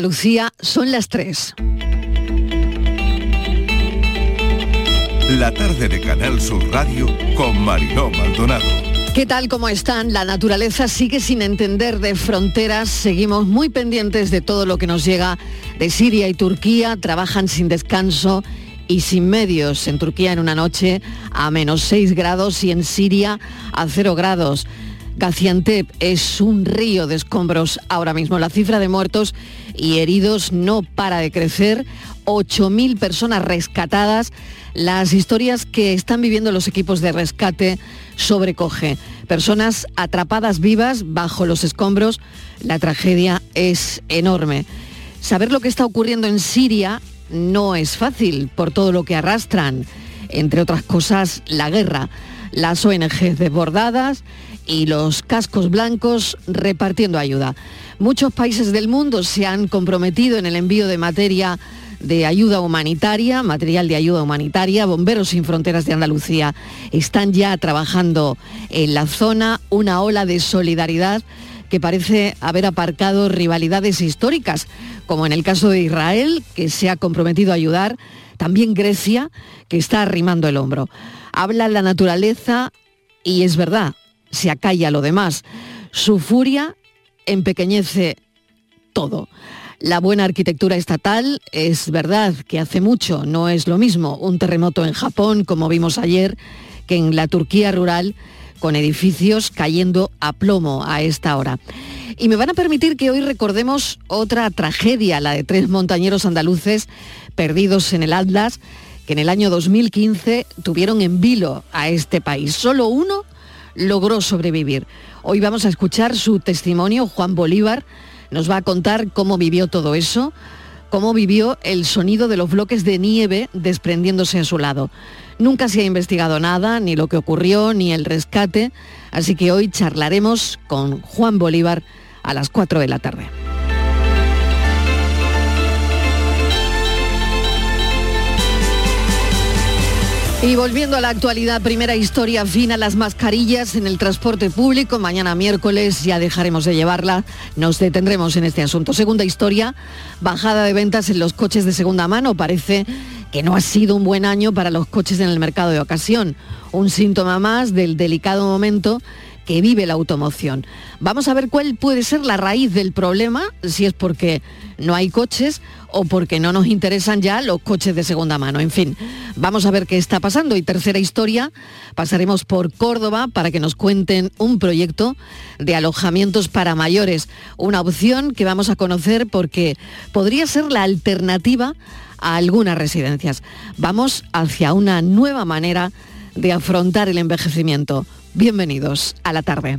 Lucía, son las 3. La tarde de Canal Sur Radio con Mariló Maldonado. ¿Qué tal? ¿Cómo están? La naturaleza sigue sin entender de fronteras. Seguimos muy pendientes de todo lo que nos llega de Siria y Turquía. Trabajan sin descanso y sin medios. En Turquía en una noche a menos 6 grados y en Siria a 0 grados. Gaziantep es un río de escombros ahora mismo. La cifra de muertos y heridos no para de crecer. 8.000 personas rescatadas. Las historias que están viviendo los equipos de rescate sobrecoge. Personas atrapadas vivas bajo los escombros. La tragedia es enorme. Saber lo que está ocurriendo en Siria no es fácil por todo lo que arrastran. Entre otras cosas, la guerra. Las ONG desbordadas, y los cascos blancos repartiendo ayuda. Muchos países del mundo se han comprometido en el envío de materia de ayuda humanitaria, material de ayuda humanitaria. Bomberos sin Fronteras de Andalucía están ya trabajando en la zona una ola de solidaridad que parece haber aparcado rivalidades históricas, como en el caso de Israel, que se ha comprometido a ayudar, también Grecia, que está arrimando el hombro. Habla la naturaleza y es verdad, se acalla lo demás. Su furia empequeñece todo. La buena arquitectura estatal es verdad que hace mucho, no es lo mismo un terremoto en Japón, como vimos ayer, que en la Turquía rural, con edificios cayendo a plomo a esta hora. Y me van a permitir que hoy recordemos otra tragedia, la de tres montañeros andaluces perdidos en el Atlas, que en el año 2015 tuvieron en vilo a este país. Solo uno logró sobrevivir. Hoy vamos a escuchar su testimonio. Juan Bolívar nos va a contar cómo vivió todo eso, cómo vivió el sonido de los bloques de nieve desprendiéndose a su lado. Nunca se ha investigado nada, ni lo que ocurrió, ni el rescate, así que hoy charlaremos con Juan Bolívar a las 4 de la tarde. Y volviendo a la actualidad, primera historia fina, las mascarillas en el transporte público. Mañana miércoles ya dejaremos de llevarla. Nos detendremos en este asunto. Segunda historia, bajada de ventas en los coches de segunda mano. Parece que no ha sido un buen año para los coches en el mercado de ocasión. Un síntoma más del delicado momento que vive la automoción. Vamos a ver cuál puede ser la raíz del problema, si es porque no hay coches o porque no nos interesan ya los coches de segunda mano. En fin, vamos a ver qué está pasando. Y tercera historia, pasaremos por Córdoba para que nos cuenten un proyecto de alojamientos para mayores, una opción que vamos a conocer porque podría ser la alternativa a algunas residencias. Vamos hacia una nueva manera de afrontar el envejecimiento. Bienvenidos a la tarde.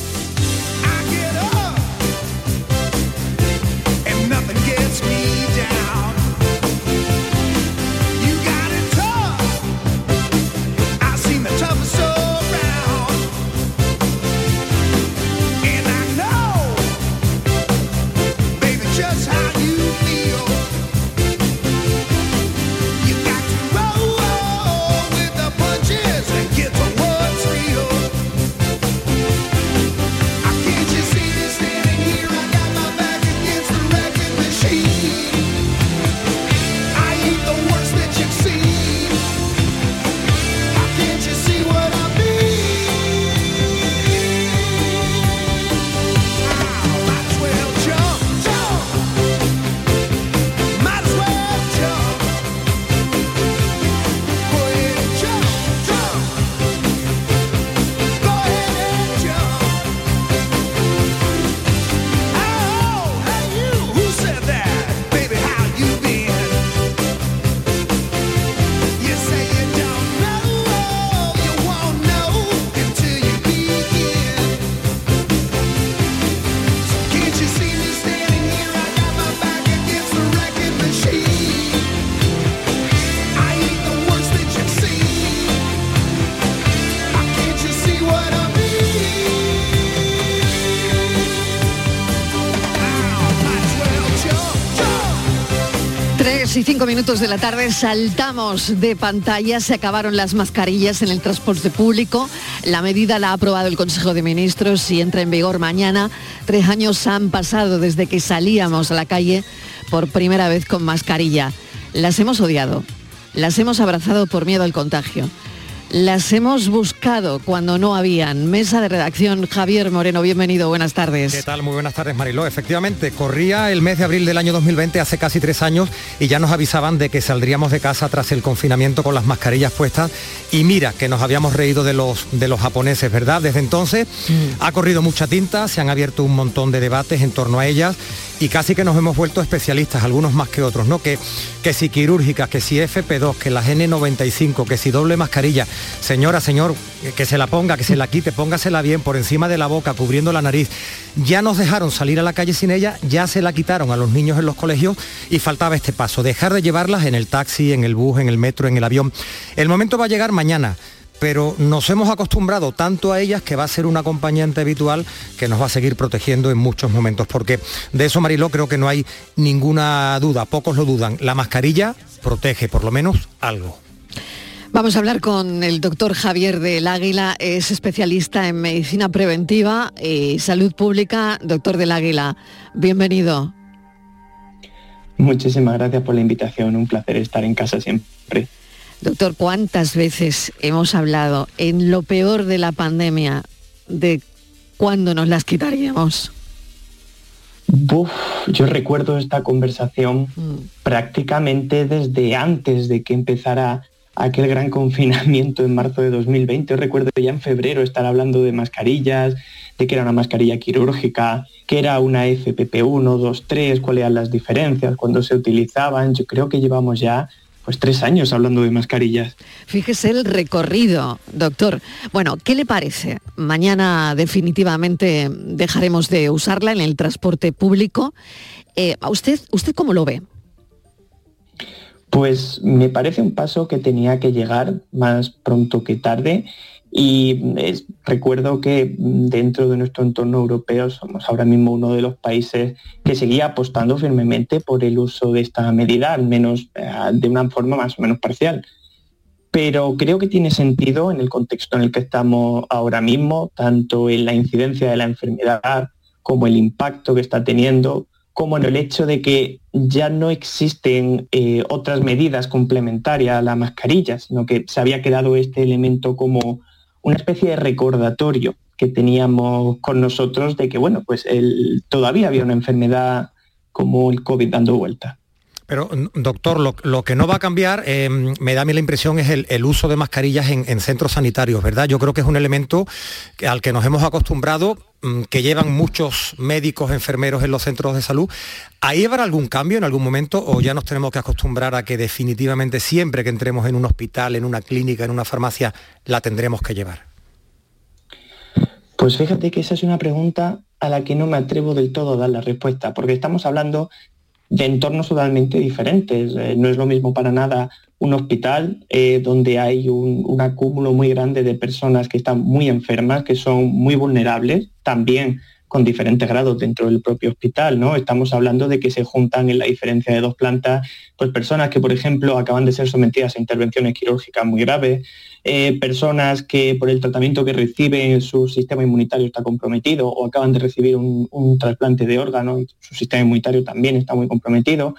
2 y 5 minutos de la tarde saltamos de pantalla, se acabaron las mascarillas en el transporte público, la medida la ha aprobado el Consejo de Ministros y entra en vigor mañana. Tres años han pasado desde que salíamos a la calle por primera vez con mascarilla. Las hemos odiado, las hemos abrazado por miedo al contagio las hemos buscado cuando no habían. Mesa de redacción, Javier Moreno, bienvenido, buenas tardes. ¿Qué tal? Muy buenas tardes, Mariló. Efectivamente, corría el mes de abril del año 2020, hace casi tres años, y ya nos avisaban de que saldríamos de casa tras el confinamiento con las mascarillas puestas. Y mira, que nos habíamos reído de los, de los japoneses, ¿verdad? Desde entonces mm. ha corrido mucha tinta, se han abierto un montón de debates en torno a ellas y casi que nos hemos vuelto especialistas, algunos más que otros, ¿no? Que, que si quirúrgicas, que si FP2, que las N95, que si doble mascarilla. Señora, señor, que se la ponga, que se la quite, póngasela bien por encima de la boca, cubriendo la nariz. Ya nos dejaron salir a la calle sin ella, ya se la quitaron a los niños en los colegios y faltaba este paso, dejar de llevarlas en el taxi, en el bus, en el metro, en el avión. El momento va a llegar mañana pero nos hemos acostumbrado tanto a ellas que va a ser un acompañante habitual que nos va a seguir protegiendo en muchos momentos, porque de eso, Mariló, creo que no hay ninguna duda, pocos lo dudan. La mascarilla protege por lo menos algo. Vamos a hablar con el doctor Javier del Águila, es especialista en medicina preventiva y salud pública. Doctor del Águila, bienvenido. Muchísimas gracias por la invitación, un placer estar en casa siempre. Doctor, ¿cuántas veces hemos hablado en lo peor de la pandemia de cuándo nos las quitaríamos? yo recuerdo esta conversación mm. prácticamente desde antes de que empezara aquel gran confinamiento en marzo de 2020. Yo recuerdo ya en febrero estar hablando de mascarillas, de que era una mascarilla quirúrgica, que era una FPP1, 2, 3, cuáles eran las diferencias, cuando se utilizaban. Yo creo que llevamos ya pues tres años hablando de mascarillas. Fíjese el recorrido, doctor. Bueno, ¿qué le parece? Mañana definitivamente dejaremos de usarla en el transporte público. Eh, ¿A usted, usted cómo lo ve? Pues me parece un paso que tenía que llegar más pronto que tarde y recuerdo que dentro de nuestro entorno europeo somos ahora mismo uno de los países que seguía apostando firmemente por el uso de esta medida, al menos eh, de una forma más o menos parcial. Pero creo que tiene sentido en el contexto en el que estamos ahora mismo, tanto en la incidencia de la enfermedad como el impacto que está teniendo, como en el hecho de que ya no existen eh, otras medidas complementarias a la mascarilla, sino que se había quedado este elemento como una especie de recordatorio que teníamos con nosotros de que, bueno, pues todavía había una enfermedad como el COVID dando vuelta. Pero, doctor, lo, que no va a cambiar, em, me da a mí la impresión, es el, uso de mascarillas en, centros sanitarios, ¿verdad? Yo creo que es un elemento al que nos hemos acostumbrado, mm, que llevan muchos médicos, enfermeros en los centros de salud. ¿Ahí habrá algún cambio en algún momento o ya nos tenemos que acostumbrar a que definitivamente siempre que entremos en un hospital, en una clínica, en una farmacia, la tendremos que llevar? Pues fíjate que esa es una pregunta a la que no me atrevo del todo a dar la respuesta, porque estamos hablando de entornos totalmente diferentes. Eh, no es lo mismo para nada un hospital eh, donde hay un, un, acúmulo muy grande de personas que están muy enfermas, que son muy vulnerables, también con diferentes grados dentro del propio hospital, ¿no? Estamos hablando de que se juntan en la diferencia de dos plantas, pues personas que, por ejemplo, acaban de ser sometidas a intervenciones quirúrgicas muy graves, eh, personas que por el tratamiento que reciben su sistema inmunitario está comprometido o acaban de recibir un, trasplante de órgano su sistema inmunitario también está muy comprometido.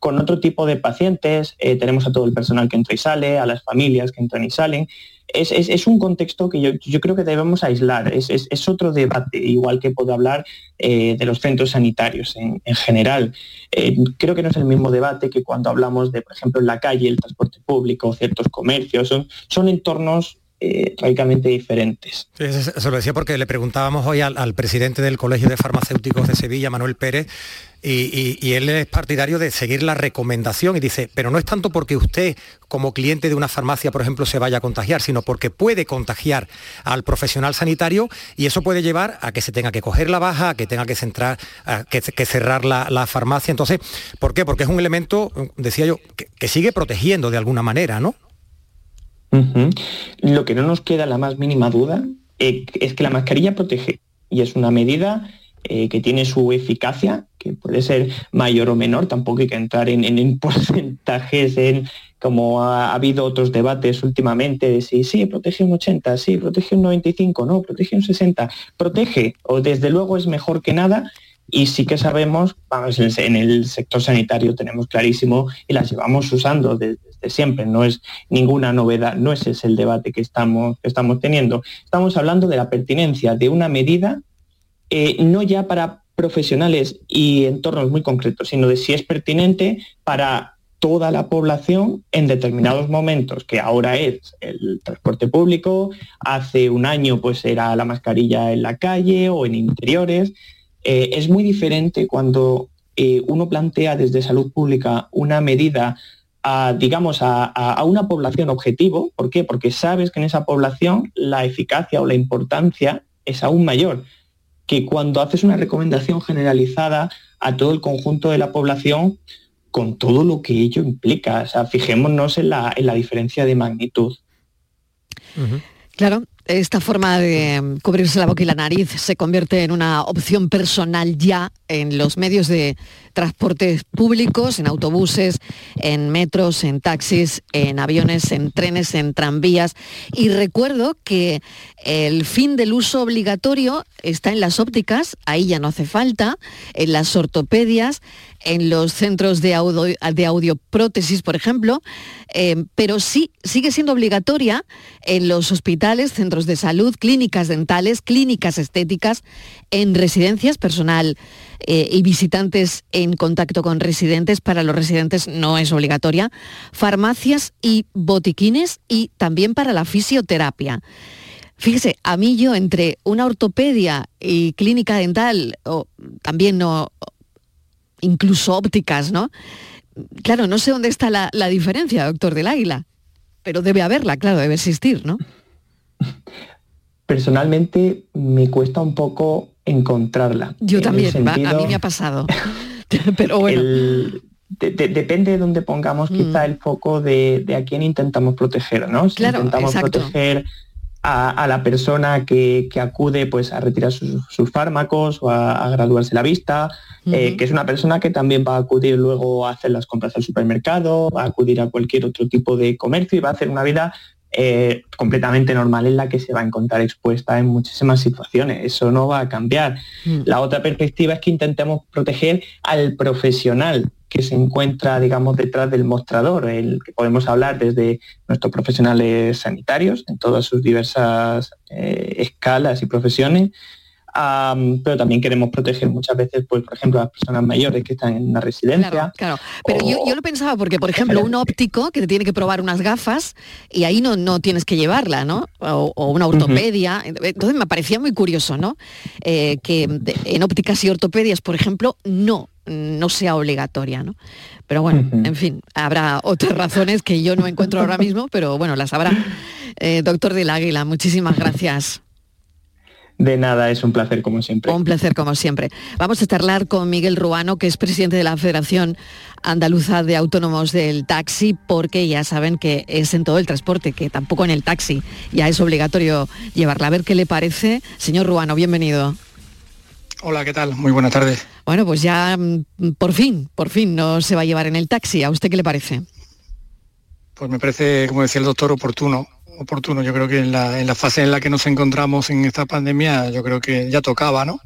Con otro tipo de pacientes eh, tenemos a todo el personal que entra y sale, a las familias que entran y salen es, un contexto que yo, creo que debemos aislar, es, otro debate, igual que puedo hablar eh, de los centros sanitarios en, general. Eh, creo que no es el mismo debate que cuando hablamos de, por ejemplo, en la calle, el transporte público, ciertos comercios, son, son entornos eh, diferentes. se lo decía porque le preguntábamos hoy al, presidente del Colegio de Farmacéuticos de Sevilla, Manuel Pérez, y, él es partidario de seguir la recomendación y dice, pero no es tanto porque usted como cliente de una farmacia, por ejemplo, se vaya a contagiar, sino porque puede contagiar al profesional sanitario y eso puede llevar a que se tenga que coger la baja, a que tenga que, centrar, que, cerrar la, farmacia. Entonces, ¿por qué? Porque es un elemento, decía yo, que sigue protegiendo de alguna manera, ¿no? Lo que no nos queda la más mínima duda eh, es que la mascarilla protege. Y es una medida eh, que tiene su eficacia, que puede ser mayor o menor, tampoco hay que entrar en, en porcentajes, en, como ha, habido otros debates últimamente de si sí, protege un 80, sí, protege un 95, no, protege un 60, protege, o desde luego es mejor que nada, y sí que sabemos, vamos, en el sector sanitario tenemos clarísimo y las llevamos usando desde, siempre, no es ninguna novedad, no ese es el debate que estamos, estamos teniendo. Estamos hablando de la pertinencia de una medida, eh, no ya para profesionales y entornos muy concretos, sino de si es pertinente para toda la población en determinados momentos, que ahora es el transporte público, hace un año pues era la mascarilla en la calle o en interiores. Eh, es muy diferente cuando eh, uno plantea desde salud pública una medida a, digamos, a, una población objetivo. ¿Por qué? Porque sabes que en esa población la eficacia o la importancia es aún mayor que cuando haces una recomendación generalizada a todo el conjunto de la población con todo lo que ello implica. O sea, fijémonos en la, diferencia de magnitud. Claro, esta forma de cubrirse la boca y la nariz se convierte en una opción personal ya en los medios de transportes públicos, en autobuses, en metros, en taxis, en aviones, en trenes, en tranvías. Y recuerdo que el fin del uso obligatorio está en las ópticas, ahí ya no hace falta, en las ortopedias, en los centros de, audio, de audioprótesis, por ejemplo, eh, pero sí sigue siendo obligatoria en los hospitales, centros de salud, clínicas dentales, clínicas estéticas, en residencias personal eh, y visitantes en contacto con residentes. Para los residentes no es obligatoria. Farmacias y botiquines y también para la fisioterapia. Fíjese, a mí yo entre una ortopedia y clínica dental, o también no, incluso ópticas, ¿no? Claro, no sé dónde está la, diferencia, doctor del Águila, pero debe haberla, claro, debe existir, ¿no? Personalmente me cuesta un poco encontrarla. Yo también, a mí me ha pasado. pero bueno. depende de donde pongamos quizá mm. el foco de, a quién intentamos proteger, ¿no? Si intentamos proteger a, la persona que, acude pues, a retirar sus, fármacos o a, graduarse la vista, eh, que es una persona que también va a acudir luego a hacer las compras al supermercado, va a acudir a cualquier otro tipo de comercio y va a hacer una vida eh, completamente normal en la que se va a encontrar expuesta en muchísimas situaciones. Eso no va a cambiar. Mm. La otra perspectiva es que intentemos proteger al profesional que se encuentra, digamos, detrás del mostrador, el que podemos hablar desde nuestros profesionales sanitarios en todas sus diversas eh, escalas y profesiones, pero también queremos proteger muchas veces, pues, por ejemplo, a las personas mayores que están en una residencia. Claro, Pero yo, lo pensaba porque, por ejemplo, un óptico que te tiene que probar unas gafas y ahí no, no tienes que llevarla, ¿no? O, una ortopedia. Entonces me parecía muy curioso, ¿no? Eh, que en ópticas y ortopedias, por ejemplo, no no sea obligatoria, ¿no? Pero bueno, en fin, habrá otras razones que yo no encuentro ahora mismo, pero bueno, las habrá. Eh, doctor del Águila, muchísimas gracias. De nada, es un placer como siempre. Un placer como siempre. Vamos a charlar con Miguel Ruano, que es presidente de la Federación Andaluza de Autónomos del Taxi, porque ya saben que es en todo el transporte, que tampoco en el taxi ya es obligatorio llevarla. A ver qué le parece. Señor Ruano, bienvenido. Hola, ¿qué tal? Muy buenas tardes. Bueno, pues ya mm, por fin, por fin no se va a llevar en el taxi. ¿A usted qué le parece? Pues me parece, como decía el doctor, oportuno oportuno. Yo creo que en la, fase en la que nos encontramos en esta pandemia, yo creo que ya tocaba, ¿no?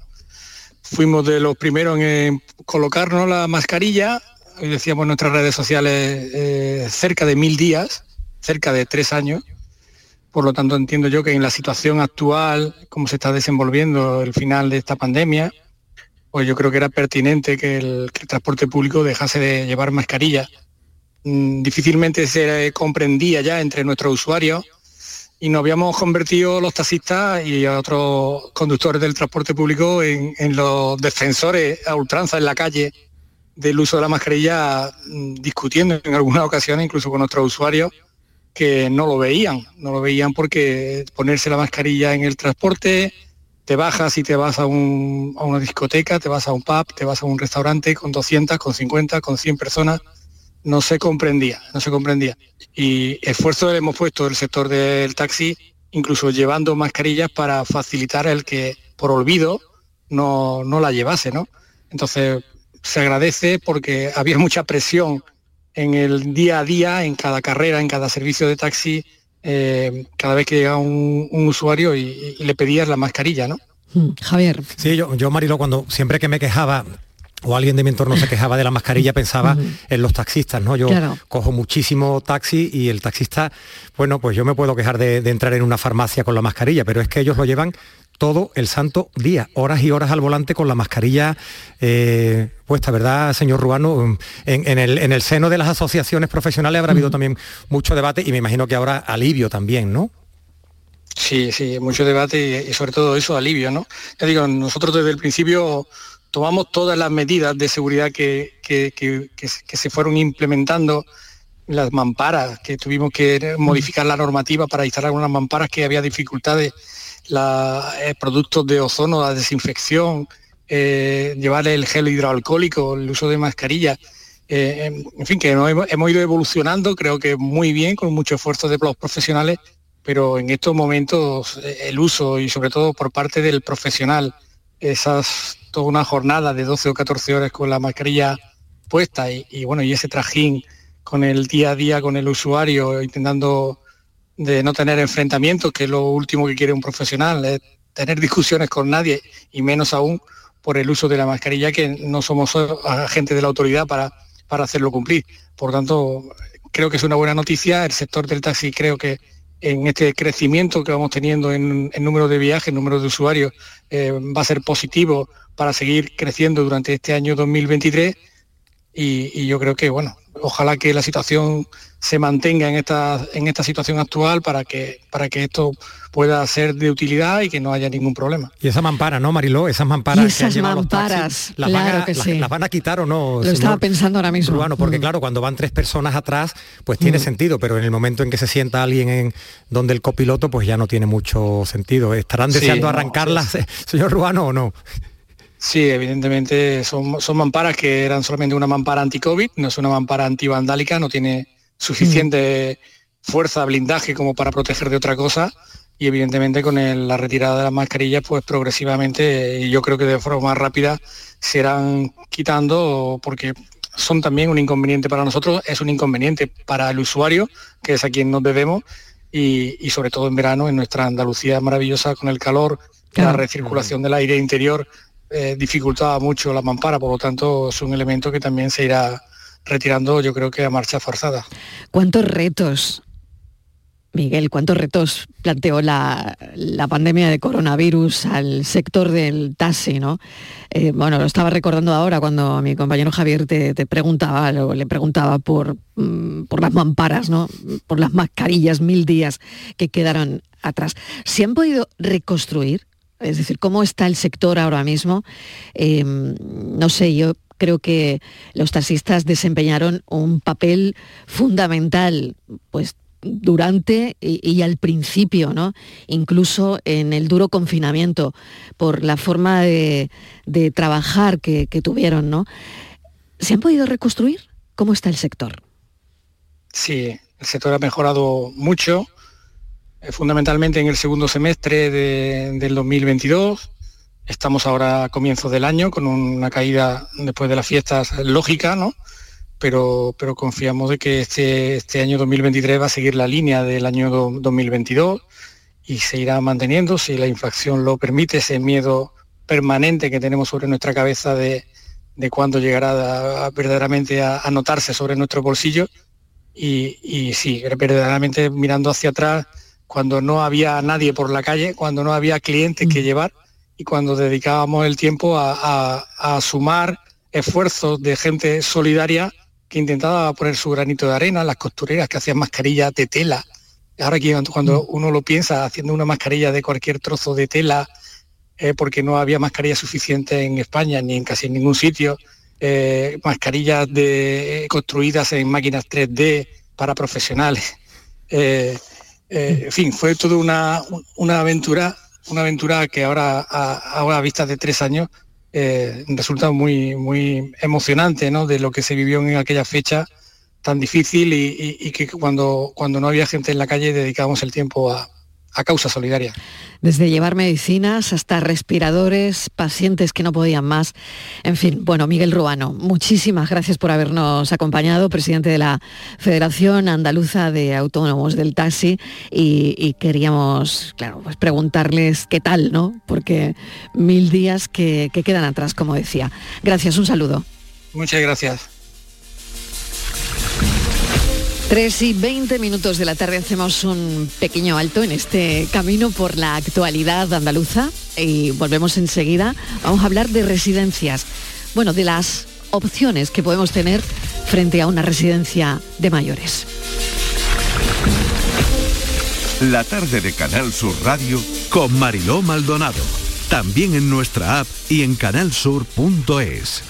Fuimos de los primeros en colocarnos la mascarilla, hoy decíamos en nuestras redes sociales, eh, cerca de mil días, cerca de tres años. Por lo tanto, entiendo yo que en la situación actual, como se está desenvolviendo el final de esta pandemia, pues yo creo que era pertinente que el, que el transporte público dejase de llevar mascarilla. Mm, difícilmente se comprendía ya entre nuestros usuarios y nos habíamos convertido los taxistas y otros conductores del transporte público en, los defensores a ultranza en la calle del uso de la mascarilla, mm, discutiendo en algunas ocasiones, incluso con nuestros usuarios, que no lo veían, no lo veían porque ponerse la mascarilla en el transporte, te bajas y te vas a, a una discoteca, te vas a un pub, te vas a un restaurante con 200, con 50, con 100 personas, no se comprendía, no se comprendía. Y esfuerzo hemos puesto el sector del taxi, incluso llevando mascarillas para facilitar el que por olvido no, no la llevase, ¿no? Entonces se agradece porque había mucha presión en el día a día, en cada carrera, en cada servicio de taxi, eh, cada vez que llegaba un, usuario y, le pedías la mascarilla, ¿no? Hmm, Javier. Sí, yo, yo Marilo, cuando siempre que me quejaba o alguien de mi entorno se quejaba de la mascarilla, pensaba en los taxistas, ¿no? Yo cojo muchísimo taxi y el taxista, bueno, pues yo me puedo quejar de, entrar en una farmacia con la mascarilla, pero es que ellos lo llevan todo el santo día, horas y horas al volante con la mascarilla eh, puesta, ¿verdad, señor Ruano? En, el, en, el, seno de las asociaciones profesionales habrá habido también mucho debate y me imagino que ahora alivio también, ¿no? Sí, sí, mucho debate y, sobre todo eso, alivio, ¿no? Ya digo, nosotros desde el principio tomamos todas las medidas de seguridad que, se fueron implementando, las mamparas, que tuvimos que modificar la normativa para instalar algunas mamparas que había dificultades, los eh, productos de ozono, la desinfección, eh, llevar el gel hidroalcohólico, el uso de mascarillas. Eh, en fin, que hemos, hemos, ido evolucionando, creo que muy bien, con mucho esfuerzo de los profesionales, pero en estos momentos el uso y sobre todo por parte del profesional, esas toda una jornada de 12 o 14 horas con la mascarilla puesta y, bueno, y ese trajín con el día a día con el usuario, intentando de no tener enfrentamientos, que es lo último que quiere un profesional, es tener discusiones con nadie y menos aún por el uso de la mascarilla, que no somos agentes de la autoridad para, para hacerlo cumplir. Por tanto, creo que es una buena noticia. El sector del taxi creo que en este crecimiento que vamos teniendo en, número de viajes, en número de usuarios, eh, va a ser positivo para seguir creciendo durante este año 2023 y, yo creo que, bueno, ojalá que la situación se mantenga en esta, en esta situación actual para que, para que esto pueda ser de utilidad y que no haya ningún problema. Y esa mampara, ¿no, Mariló? Esas mamparas esas mamparas, ¿las, van a, que sí. las, van a quitar o no? Lo estaba pensando ahora mismo. Bueno, porque mm. claro, cuando van tres personas atrás, pues tiene mm. sentido, pero en el momento en que se sienta alguien en donde el copiloto, pues ya no tiene mucho sentido. ¿Estarán deseando arrancarlas, señor Ruano, o no? Sí, evidentemente son, son mamparas que eran solamente una mampara anti-COVID, no es una mampara antivandálica, no tiene suficiente fuerza, blindaje como para proteger de otra cosa. Y evidentemente con la retirada de las mascarillas pues progresivamente yo creo que de forma más rápida se irán quitando porque son también un inconveniente para nosotros, es un inconveniente para el usuario, que es a quien nos debemos, y, sobre todo en verano en nuestra Andalucía maravillosa con el calor, la recirculación del aire interior eh, dificultaba mucho la mampara, por lo tanto es un elemento que también se irá retirando yo creo que a marcha forzada. ¿Cuántos retos, Miguel, cuántos retos planteó la, pandemia de coronavirus al sector del taxi, ¿no? Eh, bueno, lo estaba recordando ahora cuando mi compañero Javier te, preguntaba, le preguntaba por, mm, por las mamparas, ¿no? Por las mascarillas, mil días que quedaron atrás. ¿Se han podido reconstruir? Es decir, ¿cómo está el sector ahora mismo? Em, no sé, yo creo que los taxistas desempeñaron un papel fundamental, pues durante y, al principio, ¿no? Incluso en el duro confinamiento, por la forma de, trabajar que, que, tuvieron, ¿no? ¿Se han podido reconstruir? ¿Cómo está el sector? Sí, el sector ha mejorado mucho. Eh, fundamentalmente en el segundo semestre del 2022. Estamos ahora a comienzos del año con una caída después de las fiestas lógica, ¿no? Pero, pero confiamos de que este, este año 2023 va a seguir la línea del año 2022 y se irá manteniendo, si la inflación lo permite, ese miedo permanente que tenemos sobre nuestra cabeza de, de cuándo llegará verdaderamente a, notarse sobre nuestro bolsillo. Y, y sí, verdaderamente mirando hacia atrás, cuando no había nadie por la calle, cuando no había clientes que mm. llevar y cuando dedicábamos el tiempo a, sumar esfuerzos de gente solidaria que intentaba poner su granito de arena, las costureras que hacían mascarillas de tela. Ahora cuando mm. uno lo piensa haciendo una mascarilla de cualquier trozo de tela, eh, porque no había mascarilla suficiente en España ni en casi ningún sitio, eh, mascarillas de, construidas en máquinas 3D para profesionales. Eh, eh, en fin, fue toda una, una, aventura, una aventura que ahora, a, a vista de tres años, eh, resulta muy, muy emocionante, ¿no? De lo que se vivió en aquella fecha tan difícil y, que cuando, cuando no había gente en la calle dedicábamos el tiempo a, a causa solidaria. Desde llevar medicinas hasta respiradores, pacientes que no podían más. En fin, bueno, Miguel Ruano, muchísimas gracias por habernos acompañado, presidente de la Federación Andaluza de Autónomos del Taxi, y, queríamos, claro, pues preguntarles qué tal, ¿no? Porque mil días que, que quedan atrás, como decía. Gracias, un saludo. Muchas gracias. 3 y 20 minutos de la tarde hacemos un pequeño alto en este camino por la actualidad andaluza y volvemos enseguida. Vamos a hablar de residencias, bueno, de las opciones que podemos tener frente a una residencia de mayores. La tarde de Canal Sur Radio con Mariló Maldonado. También en nuestra app y en canalsur.es.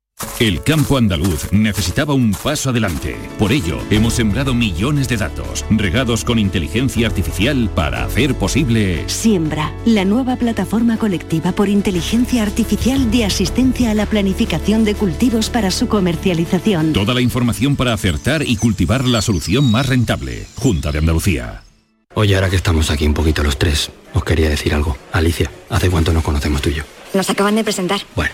El campo andaluz necesitaba un paso adelante. Por ello, hemos sembrado millones de datos, regados con inteligencia artificial para hacer posible... Siembra, la nueva plataforma colectiva por inteligencia artificial de asistencia a la planificación de cultivos para su comercialización. Toda la información para acertar y cultivar la solución más rentable. Junta de Andalucía. Oye, ahora que estamos aquí un poquito los tres, os quería decir algo. Alicia, ¿hace cuánto nos conocemos tú y yo? Nos acaban de presentar. Bueno.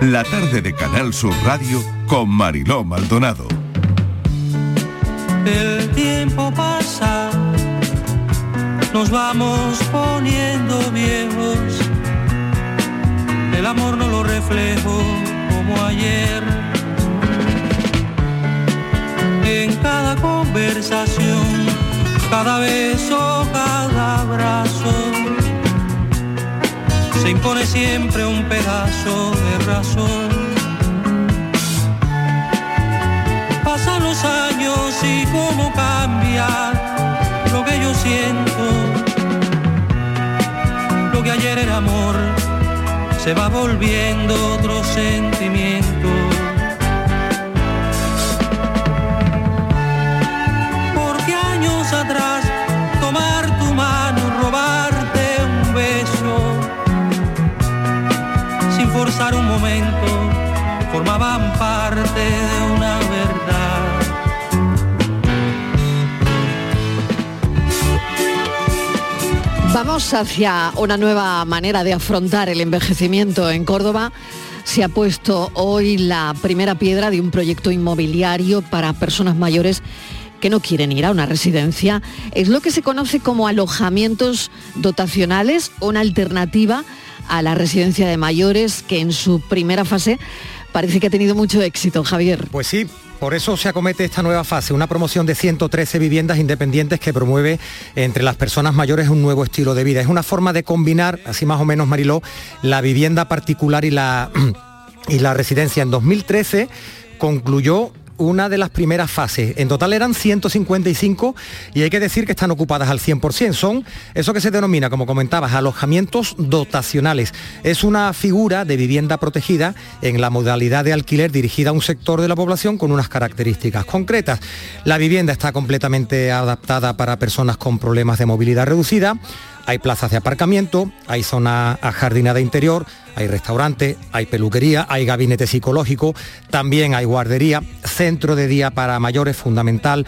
La tarde de Canal Sur Radio con Mariló Maldonado. El tiempo pasa, nos vamos poniendo viejos. El amor no lo reflejo como ayer. En cada conversación, cada beso, cada abrazo se impone siempre un pedazo de razón. Pasan los años y cómo cambia lo que yo siento. Lo que ayer era amor se va volviendo otro sentimiento. Un momento, formaban parte de una verdad. Vamos hacia una nueva manera de afrontar el envejecimiento en Córdoba. Se ha puesto hoy la primera piedra de un proyecto inmobiliario para personas mayores que no quieren ir a una residencia. Es lo que se conoce como alojamientos dotacionales, una alternativa a la residencia de mayores que en su primera fase parece que ha tenido mucho éxito, Javier. Pues sí, por eso se acomete esta nueva fase, una promoción de 113 viviendas independientes que promueve entre las personas mayores un nuevo estilo de vida. Es una forma de combinar, así más o menos Mariló, la vivienda particular y la, y la residencia. En 2013 concluyó una de las primeras fases. En total eran 155 y hay que decir que están ocupadas al 100%. Son eso que se denomina, como comentabas, alojamientos dotacionales. Es una figura de vivienda protegida en la modalidad de alquiler dirigida a un sector de la población con unas características concretas. La vivienda está completamente adaptada para personas con problemas de movilidad reducida hay plazas de aparcamiento, hay zona ajardinada interior, hay restaurante, hay peluquería, hay gabinete psicológico, también hay guardería, centro de día para mayores fundamental,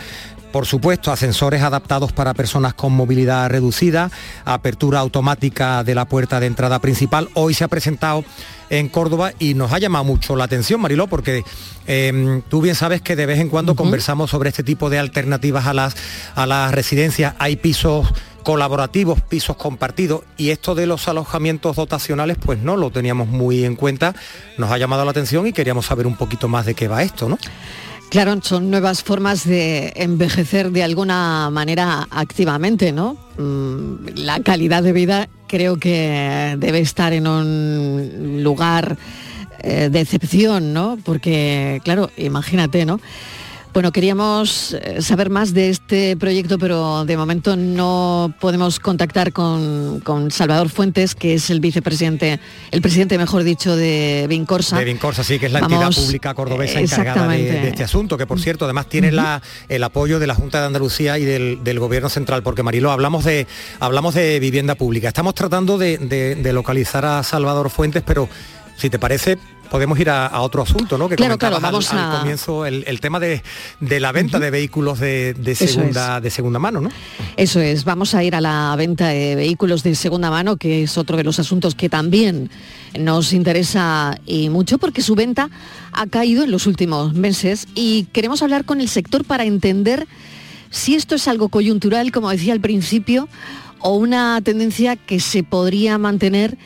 por supuesto, ascensores adaptados para personas con movilidad reducida, apertura automática de la puerta de entrada principal. Hoy se ha presentado en Córdoba y nos ha llamado mucho la atención, Mariló, porque em, tú bien sabes que de vez en cuando conversamos sobre este tipo de alternativas a las, a las residencias. Hay pisos colaborativos, pisos compartidos y esto de los alojamientos dotacionales pues no lo teníamos muy en cuenta, nos ha llamado la atención y queríamos saber un poquito más de qué va esto, ¿no? Claro, son nuevas formas de envejecer de alguna manera activamente, ¿no? Mm, la calidad de vida creo que debe estar en un lugar eh, de excepción, ¿no? Porque, claro, imagínate, ¿no? Bueno, queríamos eh, saber más de este proyecto, pero de momento no podemos contactar con, Salvador Fuentes, que es el vicepresidente, el presidente, mejor dicho, de Vincorsa. De Vincorsa, sí, que es la entidad pública cordobesa encargada de, este asunto, que por cierto, además tiene el apoyo de la Junta de Andalucía y del, Gobierno Central, porque Marilo, hablamos de, hablamos de vivienda pública. Estamos tratando de localizar a Salvador Fuentes, pero si te parece, podemos ir a, otro asunto, ¿no? Que claro, claro, vamos al, comienzo el, tema de, la venta de vehículos de, segunda, de segunda mano, ¿no? Eso es, vamos a ir a la venta de vehículos de segunda mano, que es otro de los asuntos que también nos interesa y mucho porque su venta ha caído en los últimos meses y queremos hablar con el sector para entender si esto es algo coyuntural, como decía al principio, o una tendencia que se podría mantener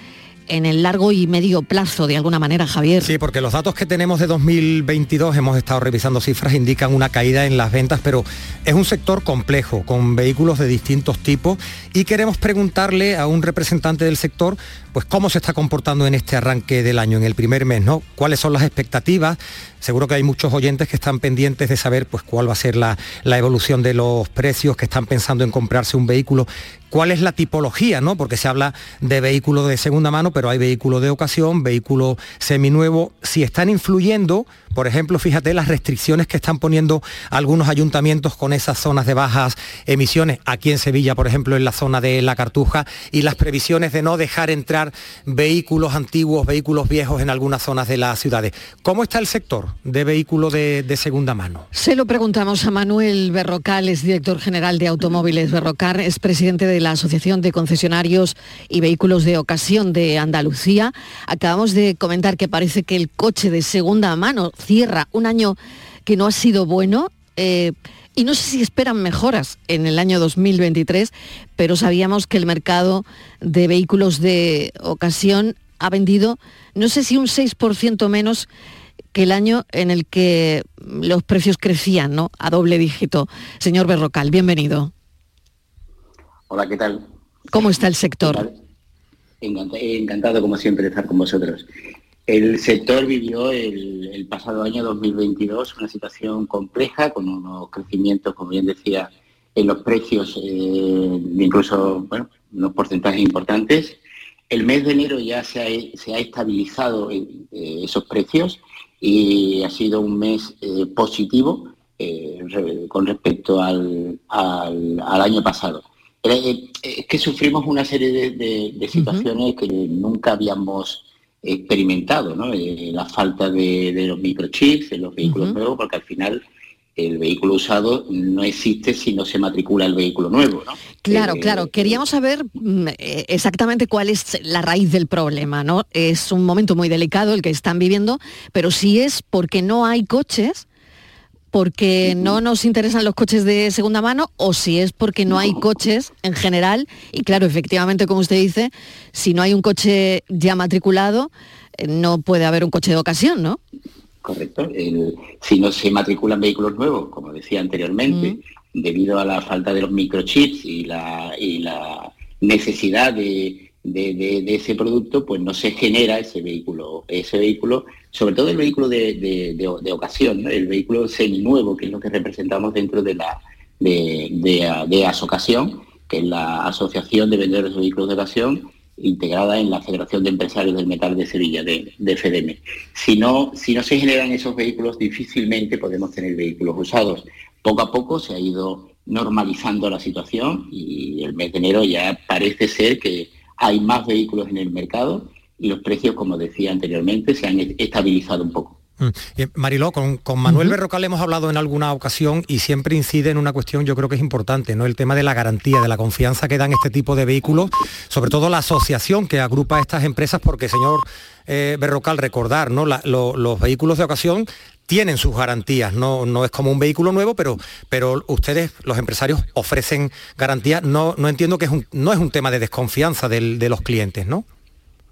en el largo y medio plazo, de alguna manera, Javier. Sí, porque los datos que tenemos de 2022, hemos estado revisando cifras, indican una caída en las ventas, pero es un sector complejo, con vehículos de distintos tipos, y queremos preguntarle a un representante del sector, pues cómo se está comportando en este arranque del año, en el primer mes, ¿no? ¿Cuáles son las expectativas? Seguro que hay muchos oyentes que están pendientes de saber pues cuál va a ser la, la evolución de los precios, que están pensando en comprarse un vehículo cuál es la tipología, ¿no? Porque se habla de vehículos de segunda mano, pero hay vehículos de ocasión, vehículos seminuevos, si están influyendo por ejemplo, fíjate las restricciones que están poniendo algunos ayuntamientos con esas zonas de bajas emisiones, aquí en Sevilla, por ejemplo, en la zona de La Cartuja, y las previsiones de no dejar entrar vehículos antiguos, vehículos viejos en algunas zonas de las ciudades. ¿Cómo está el sector de vehículos de, segunda mano? Se lo preguntamos a Manuel Berrocal, es director general de Automóviles Berrocar, es presidente de la Asociación de Concesionarios y Vehículos de Ocasión de Andalucía. Acabamos de comentar que parece que el coche de segunda mano cierra un año que no ha sido bueno. Eh, y no sé si esperan mejoras en el año 2023, pero sabíamos que el mercado de vehículos de ocasión ha vendido, no sé si un 6% menos que el año en el que los precios crecían, ¿no? A doble dígito. Señor Berrocal, bienvenido. Hola, ¿qué tal? ¿Cómo está el sector? Encantado, como siempre, de estar con vosotros. El sector vivió el, pasado año 2022 una situación compleja con unos crecimientos, como bien decía, en los precios, eh, incluso bueno, unos porcentajes importantes. El mes de enero ya se ha, estabilizado eh, esos precios y ha sido un mes eh, positivo con respecto al, año pasado. Es que sufrimos una serie de, situaciones que nunca habíamos experimentado, ¿no? Eh, la falta de, los microchips en los vehículos nuevos, porque al final el vehículo usado no existe si no se matricula el vehículo nuevo. ¿no? Claro, eh, claro. Queríamos saber mm, eh, exactamente cuál es la raíz del problema, ¿no? Es un momento muy delicado el que están viviendo, pero si es porque no hay coches, porque no nos interesan los coches de segunda mano o si es porque no hay coches en general. Y claro, efectivamente, como usted dice, si no hay un coche ya matriculado, eh, no puede haber un coche de ocasión, ¿no? Correcto. si no se matriculan vehículos nuevos, como decía anteriormente, debido a la falta de los microchips y la, y la necesidad de de, ese producto, pues no se genera ese vehículo, ese vehículo, sobre todo el vehículo de, ocasión, el vehículo seminuevo, que es lo que representamos dentro de la de, Asocasión, que es la Asociación de Vendedores de Vehículos de Ocasión, integrada en la Federación de Empresarios del Metal de Sevilla, de, FDM. Si no, si no se generan esos vehículos, difícilmente podemos tener vehículos usados. Poco a poco se ha ido normalizando la situación y el mes de enero ya parece ser que hay más vehículos en el mercado y los precios, como decía anteriormente, se han estabilizado un poco. Mm. Eh, Mariló, con, Manuel Berrocal hemos hablado en alguna ocasión y siempre incide en una cuestión yo creo que es importante, ¿no? El tema de la garantía, de la confianza que dan este tipo de vehículos, sobre todo la asociación que agrupa a estas empresas, porque señor eh, Berrocal, recordar, ¿no? los vehículos de ocasión tienen sus garantías, no, no es como un vehículo nuevo, pero, pero ustedes, los empresarios, ofrecen garantías. No, no entiendo que es un, no es un tema de desconfianza de los clientes, ¿no?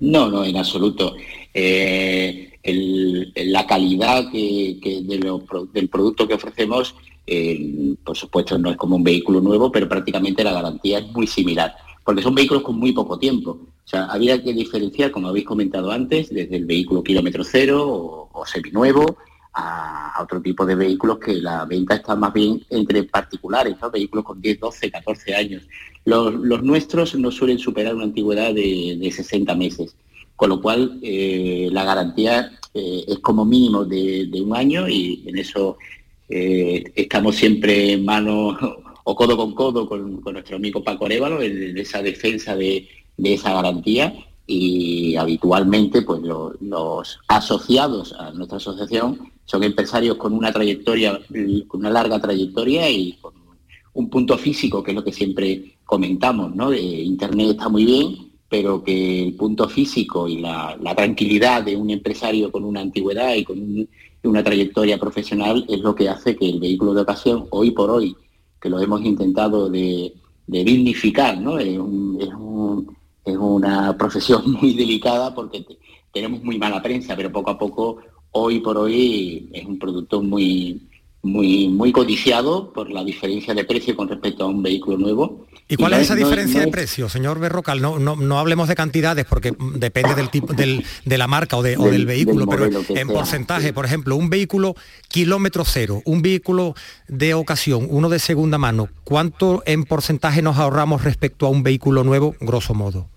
No, no, en absoluto. Eh, la calidad del producto que ofrecemos, por supuesto, no es como un vehículo nuevo, pero prácticamente la garantía es muy similar, porque son vehículos con muy poco tiempo. O sea, había que diferenciar, como habéis comentado antes, desde el vehículo kilómetro cero o, o seminuevo a, otro tipo de vehículos que la venta está más bien entre particulares, vehículos con 10, 12, 14 años. Los, nuestros no suelen superar una antigüedad de, de 60 meses con lo cual eh, la garantía eh, es como mínimo de, un año y en eso eh, estamos siempre en mano o codo con codo con, nuestro amigo Paco Arévalo en, esa defensa de, esa garantía y habitualmente pues los asociados a nuestra asociación son empresarios con una trayectoria, con una larga trayectoria y con un punto físico que es lo que siempre comentamos, ¿no? Internet está muy bien, pero que el punto físico y la, tranquilidad de un empresario con una antigüedad y con una trayectoria profesional es lo que hace que el vehículo de ocasión, hoy por hoy, que lo hemos intentado de, dignificar, ¿no? Es, una profesión muy delicada porque tenemos muy mala prensa, pero poco a poco, hoy por hoy, es un producto muy, muy, muy codiciado por la diferencia de precio con respecto a un vehículo nuevo ¿Y cuál es esa diferencia de precio, señor Berrocal? No, no, no hablemos de cantidades porque depende del tipo del, de la marca o, de, del, vehículo, pero en porcentaje, por ejemplo, un vehículo kilómetro cero, un vehículo de ocasión, uno de segunda mano, ¿cuánto en porcentaje nos ahorramos respecto a un vehículo nuevo, grosso modo?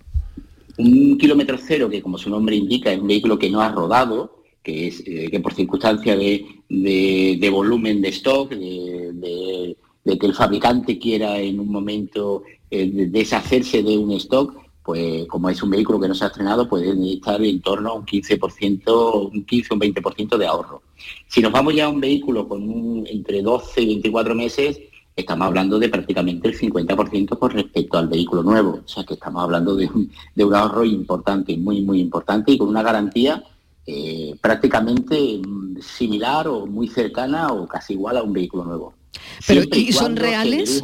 Un kilómetro cero, que como su nombre indica, es un vehículo que no ha rodado, que es eh, que por circunstancia de, de, volumen de stock, de de que el fabricante quiera en un momento eh, deshacerse de un stock, pues como es un vehículo que no se ha estrenado, puede estar en torno a un 15%, un 15 o un 20% de ahorro. Si nos vamos ya a un vehículo con entre 12 y 24 meses, estamos hablando de prácticamente el 50% con respecto al vehículo nuevo. O sea que estamos hablando de un, ahorro importante, muy, muy importante y con una garantía eh, prácticamente mm, similar o muy cercana o casi igual a un vehículo nuevo. Pero ¿y son reales?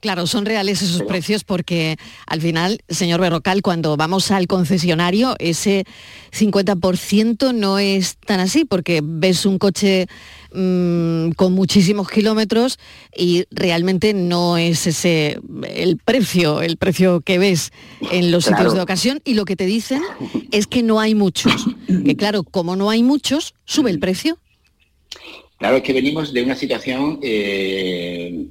Claro, son reales esos precios porque al final, señor Berrocal, cuando vamos al concesionario, ese 50% no es tan así, porque ves un coche mm, con muchísimos kilómetros y realmente no es ese el precio, el precio que ves en los sitios de ocasión y lo que te dicen es que no hay muchos. Que claro, como no hay muchos, sube el precio. Claro, es que venimos de una situación eh,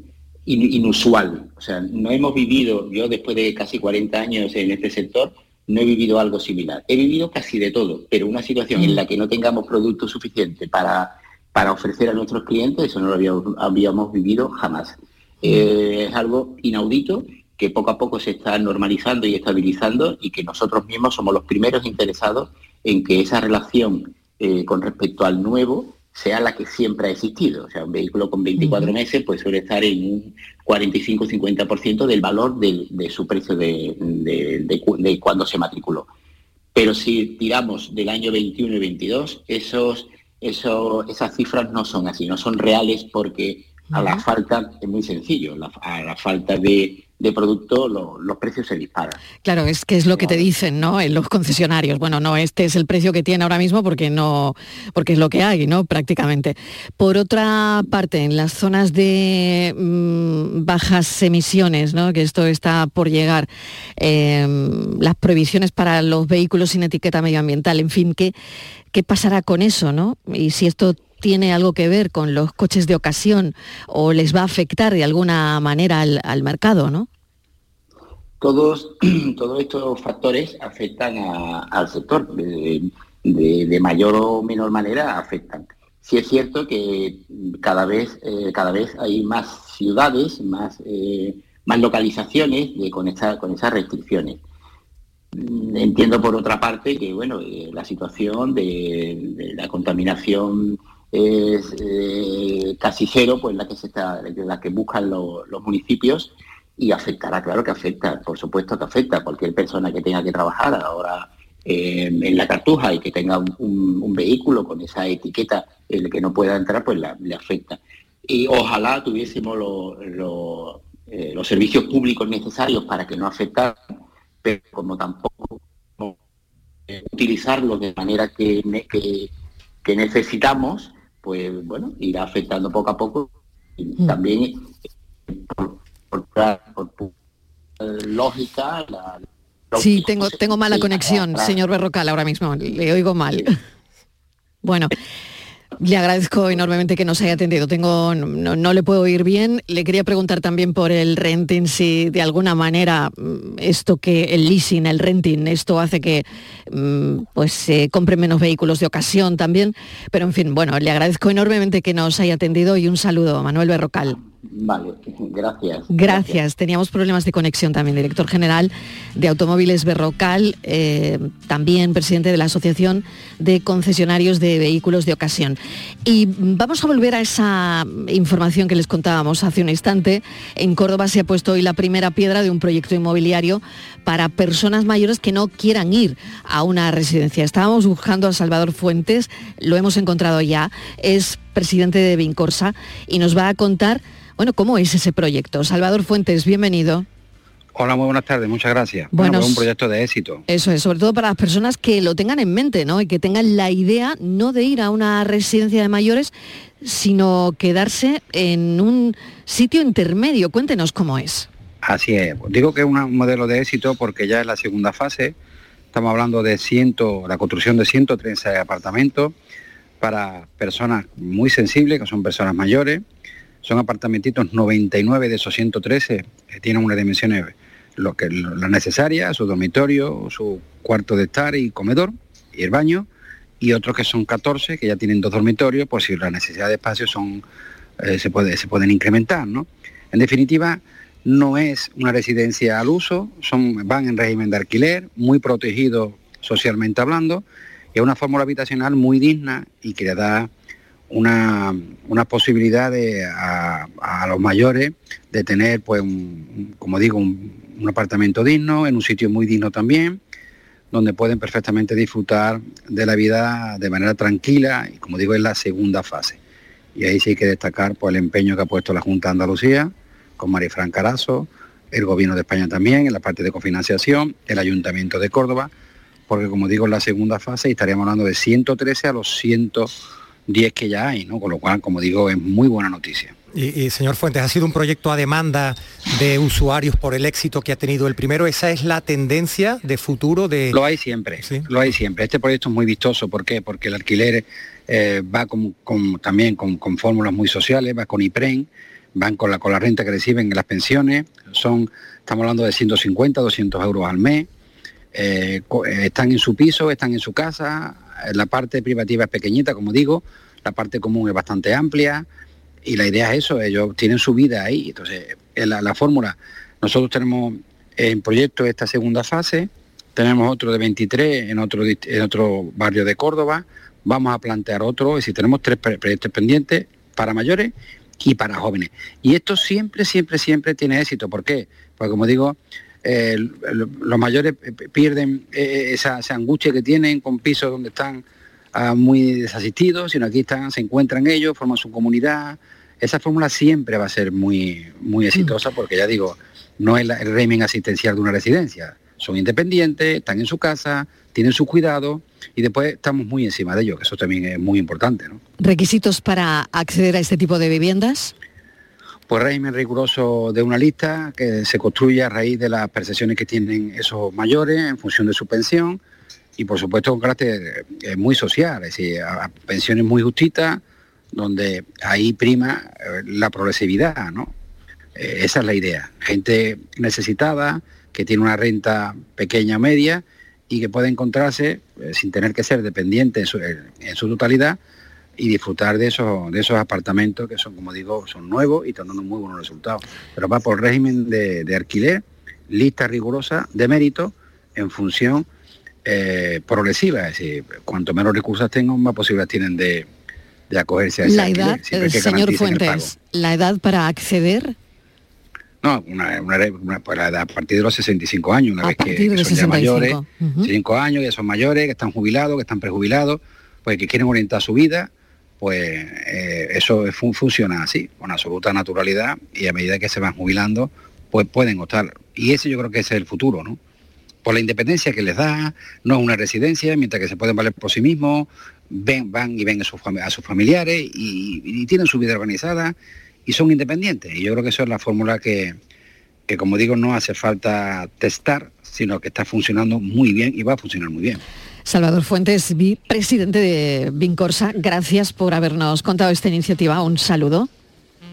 inusual. O sea, no hemos vivido, yo después de casi 40 años en este sector, no he vivido algo similar. He vivido casi de todo, pero una situación en la que no tengamos producto suficiente para, para ofrecer a nuestros clientes, eso no lo habíamos, vivido jamás. Eh, es algo inaudito que poco a poco se está normalizando y estabilizando y que nosotros mismos somos los primeros interesados en que esa relación eh, con respecto al nuevo sea la que siempre ha existido. O sea, un vehículo con 24 meses pues suele estar en un 45-50% del valor de, su precio de, cuando se matriculó. Pero si tiramos del año 21 y 22, esos, esas cifras no son así, no son reales porque a la falta, es muy sencillo, a la falta de, de producto los precios se disparan. Claro, es que es lo que te dicen, ¿no? En los concesionarios. Bueno, no, este es el precio que tiene ahora mismo porque no, porque es lo que hay, ¿no? Prácticamente. Por otra parte, en las zonas de mm, bajas emisiones, ¿no? Que esto está por llegar, em, las prohibiciones para los vehículos sin etiqueta medioambiental, en fin, ¿qué, qué pasará con eso, ¿no? Y si esto tiene algo que ver con los coches de ocasión o les va a afectar de alguna manera al, mercado, ¿no? Todos, todos estos factores afectan al sector, de, mayor o menor manera afectan. Sí es cierto que cada vez, eh, cada vez hay más ciudades, más, eh, más localizaciones de, con, con esas restricciones. Mm, entiendo por otra parte que bueno, eh, la situación de, la contaminación es eh, casi cero, pues la que se está, la que buscan los municipios y afectará, claro que afecta, por supuesto que afecta a cualquier persona que tenga que trabajar ahora eh, en la cartuja y que tenga un, vehículo con esa etiqueta el que no pueda entrar, pues le afecta. Y ojalá tuviésemos eh, los servicios públicos necesarios para que no afectaran, pero como tampoco utilizarlos de manera que, que, necesitamos, pues bueno, irá afectando poco a poco. Y mm. también por, lógica, la, Sí, tengo, tengo mala conexión, señor Berrocal, ahora mismo, le oigo mal. Bueno, le agradezco enormemente que nos haya atendido. Tengo, no, le puedo oír bien. Le quería preguntar también por el renting, si de alguna manera mm, esto que el leasing, el renting, esto hace que mm, pues se compren menos vehículos de ocasión también. Pero en fin, bueno, le agradezco enormemente que nos haya atendido y un saludo, Manuel Berrocal. Vale, gracias. Gracias. Teníamos problemas de conexión también. Director general de Automóviles Berrocal, eh, también presidente de la Asociación de Concesionarios de Vehículos de Ocasión. Y vamos a volver a esa información que les contábamos hace un instante. En Córdoba se ha puesto hoy la primera piedra de un proyecto inmobiliario para personas mayores que no quieran ir a una residencia. Estábamos buscando a Salvador Fuentes, lo hemos encontrado ya. Es presidente de Vincorsa y nos va a contar bueno, ¿cómo es ese proyecto? Salvador Fuentes, bienvenido. Hola, muy buenas tardes, muchas gracias. Bueno, es un proyecto de éxito. Eso es, sobre todo para las personas que lo tengan en mente, ¿no? Y que tengan la idea no de ir a una residencia de mayores, sino quedarse en un sitio intermedio. Cuéntenos cómo es. Así es. Digo que es un modelo de éxito porque ya es la segunda fase. Estamos hablando de ciento, la construcción de 113 apartamentos para personas muy sensibles, que son personas mayores, son apartamentitos 99 de esos 113 que tienen unas dimensiones lo que la necesaria, su dormitorio, su cuarto de estar y comedor y el baño, y otros que son 14 que ya tienen dos dormitorios, pues si la necesidad de espacio son eh, se, puede, se pueden incrementar, ¿no? En definitiva, no es una residencia al uso, son, van en régimen de alquiler, muy protegido socialmente hablando, es una fórmula habitacional muy digna y que le da una, una posibilidad a, los mayores de tener, pues, como digo, un, apartamento digno, en un sitio muy digno también, donde pueden perfectamente disfrutar de la vida de manera tranquila y, como digo, es la segunda fase. Y ahí sí hay que destacar pues, el empeño que ha puesto la Junta de Andalucía, con Marifran Carazo, el Gobierno de España también, en la parte de cofinanciación, el Ayuntamiento de Córdoba, porque como digo, es la segunda fase y estaríamos hablando de 113 a los 100 10 que ya hay, ¿no? Con lo cual, como digo, es muy buena noticia. Y, señor Fuentes, ha sido un proyecto a demanda de usuarios por el éxito que ha tenido el primero. ¿Esa es la tendencia de futuro de...? Lo hay siempre, lo hay siempre. Este proyecto es muy vistoso. ¿Por qué? Porque el alquiler eh, va con, también con, fórmulas muy sociales, va con IPREN, van con la, con la renta que reciben en las pensiones. Son, estamos hablando de 150, 200 euros al mes. Eh, eh, están en su piso, están en su casa, la parte privativa es pequeñita, como digo, la parte común es bastante amplia y la idea es eso, ellos tienen su vida ahí. Entonces, en la, fórmula, nosotros tenemos en proyecto esta segunda fase, tenemos otro de 23 en otro, en otro barrio de Córdoba, vamos a plantear otro, es decir, tenemos tres proyectos pendientes para mayores y para jóvenes. Y esto siempre, siempre, siempre tiene éxito. ¿Por qué? Porque como digo, eh, los mayores pierden eh, esa, angustia que tienen con pisos donde están ah, muy desasistidos, sino aquí están, se encuentran ellos, forman su comunidad. Esa fórmula siempre va a ser muy, muy exitosa porque ya digo, no es el régimen asistencial de una residencia. Son independientes, están en su casa, tienen su cuidado y después estamos muy encima de ellos, que eso también es muy importante. ¿Requisitos para acceder a este tipo de viviendas? Pues régimen riguroso de una lista que se construye a raíz de las percepciones que tienen esos mayores en función de su pensión y por supuesto con carácter eh, muy social, es decir, a, pensiones muy justitas, donde ahí prima eh, la progresividad, ¿no? Eh, esa es la idea. Gente necesitada, que tiene una renta pequeña o media y que puede encontrarse, sin tener que ser dependiente en su totalidad, y disfrutar de esos, de esos apartamentos que son, como digo, son nuevos y están dando muy buenos resultados. Pero va por régimen de, alquiler, lista rigurosa, de mérito, en función eh, progresiva, es decir, cuanto menos recursos tengan, más posibilidades tienen de, de acogerse a ese La edad, eh, que señor. Fuentes, la edad para acceder No, una, una, una- pues a partir de los 65 años, una A vez que, de son ya 65. mayores, Ujú. 5 años, ya son mayores, que están jubilados, que están prejubilados, pues que quieren orientar su vida, pues eh, eso es- fun- funciona así, con absoluta naturalidad y a medida que se van jubilando, pues pueden optar. Y ese yo creo que es el futuro, ¿no? Por la independencia que les da, no es una residencia, mientras que se pueden valer por sí mismos, ven, van y ven a sus, familiares y, y tienen su vida organizada y son independientes. Y yo creo que eso es la fórmula que, que, como digo, no hace falta testar, sino que está funcionando muy bien y va a funcionar muy bien. Salvador Fuentes, presidente de Vincorsa, gracias por habernos contado esta iniciativa. Un saludo.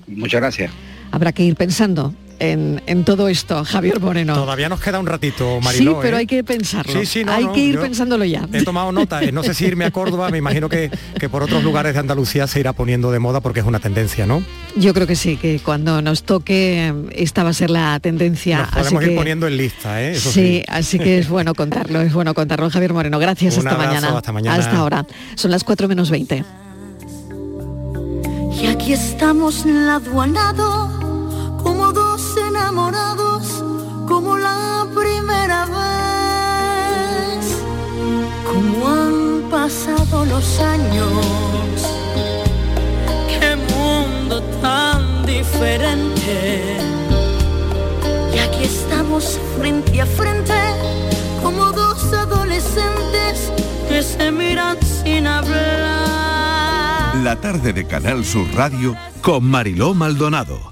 Muchas gracias. Habrá que ir pensando en, en todo esto, Javier Moreno. Todavía nos queda un ratito, Mariló. sí, pero ¿eh? hay que pensarlo. Sí, sí, no, hay no, que ir pensándolo ya. He tomado nota, eh, no sé si irme a Córdoba, me imagino que, que por otros lugares de Andalucía se irá poniendo de moda porque es una tendencia, ¿no? Yo creo que sí, que cuando nos toque esta va a ser la tendencia. Nos así podemos ir que- poniendo en lista, ¿eh? Eso sí, sí. así que es bueno contarlo, es bueno contarlo. Javier Moreno, gracias, Un hasta abrazo, mañana. hasta mañana. Hasta ahora. Son las 4 menos 20. Y aquí estamos laduanado como dos enamorados, como la primera vez. Como han pasado los años, qué mundo tan diferente. Y aquí estamos frente a frente, como dos adolescentes que se miran sin hablar. La tarde de Canal Sur Radio con Mariló Maldonado.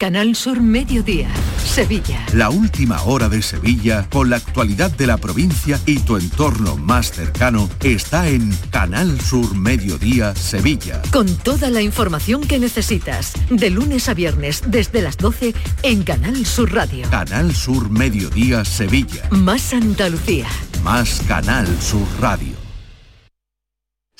Canal Sur Mediodía, Sevilla. La última hora de Sevilla con la actualidad de la provincia y tu entorno más cercano está en Canal Sur Mediodía Sevilla. Con toda la información que necesitas, de lunes a viernes desde las 12 en Canal Sur Radio. Canal Sur Mediodía Sevilla. Más Andalucía. Más Canal Sur Radio.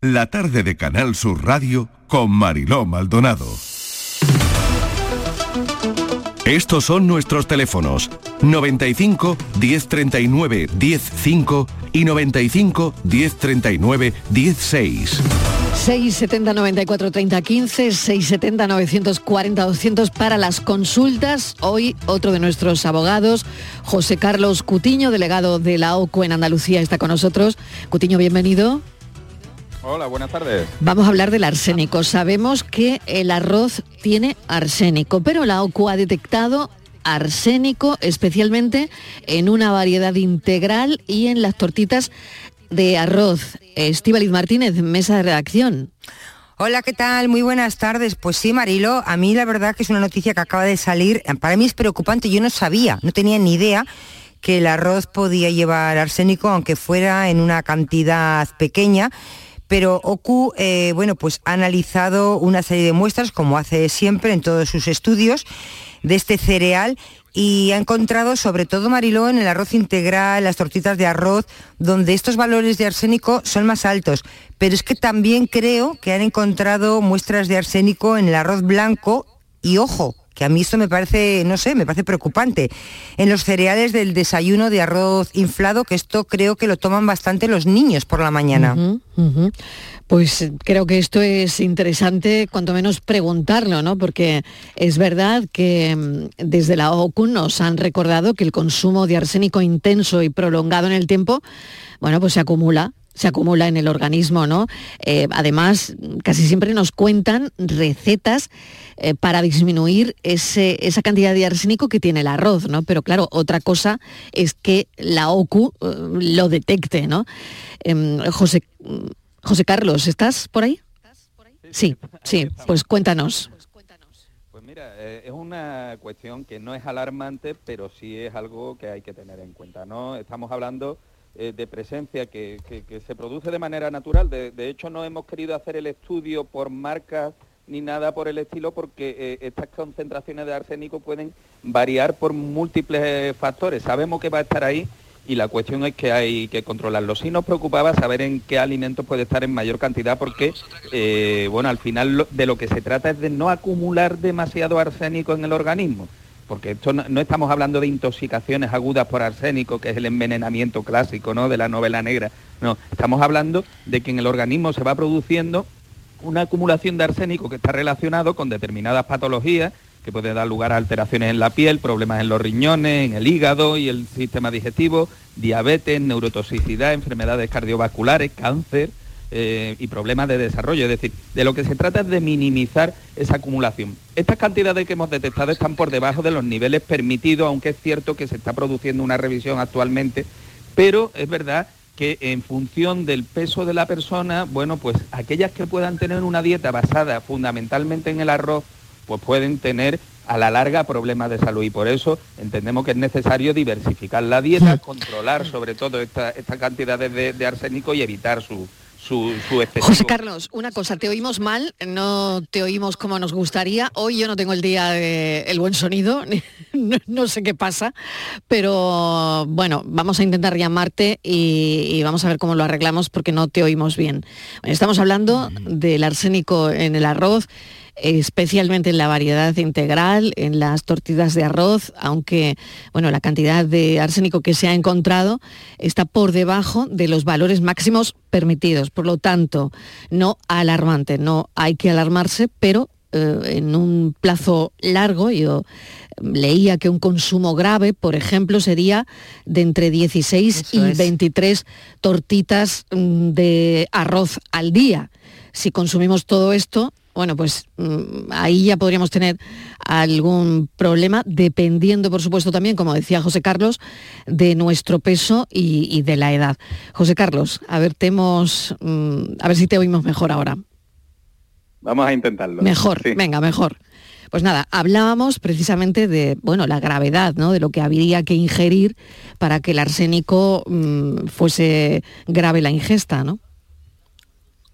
La tarde de Canal Sur Radio con Mariló Maldonado. Estos son nuestros teléfonos 95 1039 105 y 95 1039 16. 670 94 30 15, 670 940 200 para las consultas. Hoy otro de nuestros abogados, José Carlos Cutiño, delegado de la OCU en Andalucía, está con nosotros. Cutiño, bienvenido. Hola, buenas tardes. Vamos a hablar del arsénico. Sabemos que el arroz tiene arsénico, pero la OCU ha detectado arsénico especialmente en una variedad integral y en las tortitas de arroz. Estíbaliz Martínez, mesa de redacción. Hola, ¿qué tal? Muy buenas tardes. Pues sí, Marilo, a mí la verdad que es una noticia que acaba de salir. Para mí es preocupante, yo no sabía, no tenía ni idea que el arroz podía llevar arsénico, aunque fuera en una cantidad pequeña pero OCU eh, bueno, pues ha analizado una serie de muestras, como hace siempre en todos sus estudios, de este cereal y ha encontrado sobre todo Mariló en el arroz integral, las tortitas de arroz, donde estos valores de arsénico son más altos. Pero es que también creo que han encontrado muestras de arsénico en el arroz blanco y ojo, que a mí esto me parece, no sé, me parece preocupante. En los cereales del desayuno de arroz inflado, que esto creo que lo toman bastante los niños por la mañana. Pues creo que esto es interesante, cuanto menos preguntarlo, ¿no? Porque es verdad que mm, desde la OCU nos han recordado que el consumo de arsénico intenso y prolongado en el tiempo, bueno, pues se acumula se acumula en el organismo, ¿no? Eh, además, casi siempre nos cuentan recetas eh, para disminuir esa cantidad de arsénico que tiene el arroz, ¿no? Pero claro, otra cosa es que la OCU eh, lo detecte, ¿no? Em, José, José Carlos, ¿estás por ahí? Sí, sí, pues cuéntanos. Pues mira, es una cuestión que no es alarmante, pero sí es algo que hay que tener en cuenta, ¿no? Estamos hablando eh, de presencia que, se produce de manera natural. De, hecho, no hemos querido hacer el estudio por marcas ni nada por el estilo porque eh, estas concentraciones de arsénico pueden variar por múltiples factores. Sabemos que va a estar ahí y la cuestión es que hay que controlarlo. Sí nos preocupaba saber en qué alimentos puede estar en mayor cantidad porque, eh, bueno, al final de lo que se trata es de no acumular demasiado arsénico en el organismo porque esto no, estamos hablando de intoxicaciones agudas por arsénico, que es el envenenamiento clásico ¿no? de la novela negra, no, estamos hablando de que en el organismo se va produciendo una acumulación de arsénico que está relacionado con determinadas patologías que puede dar lugar a alteraciones en la piel, problemas en los riñones, en el hígado y el sistema digestivo, diabetes, neurotoxicidad, enfermedades cardiovasculares, cáncer, eh, y problemas de desarrollo. Es decir, de lo que se trata es de minimizar esa acumulación. Estas cantidades que hemos detectado están por debajo de los niveles permitidos, aunque es cierto que se está produciendo una revisión actualmente, pero es verdad que en función del peso de la persona, bueno, pues aquellas que puedan tener una dieta basada fundamentalmente en el arroz, pues pueden tener a la larga problemas de salud y por eso entendemos que es necesario diversificar la dieta, controlar sobre todo estas cantidades de arsénico y evitar su, José Carlos, una cosa, te oímos mal, no te oímos como nos gustaría. Hoy yo no tengo el día del buen sonido, no, sé qué pasa, pero bueno, vamos a intentar llamarte y, vamos a ver cómo lo arreglamos porque no te oímos bien. Estamos hablando del arsénico en el arroz especialmente en la variedad integral, en las tortillas de arroz, aunque bueno, la cantidad de arsénico que se ha encontrado está por debajo de los valores máximos permitidos. Por lo tanto, no alarmante, no hay que alarmarse, pero eh, en un plazo largo, yo leía que un consumo grave, por ejemplo, sería de entre 16 y 23 tortitas mm, de arroz al día. Si consumimos todo esto, bueno, pues mm, ahí ya podríamos tener algún problema, dependiendo, por supuesto, también, como decía José Carlos, de nuestro peso y, de la edad. José Carlos, a ver, mm, a ver si te oímos mejor ahora. Vamos a intentarlo. Mejor, venga, mejor. Pues nada, hablábamos precisamente de, bueno, la gravedad, ¿no? De lo que habría que ingerir para que el arsénico mm, fuese grave la ingesta, ¿no?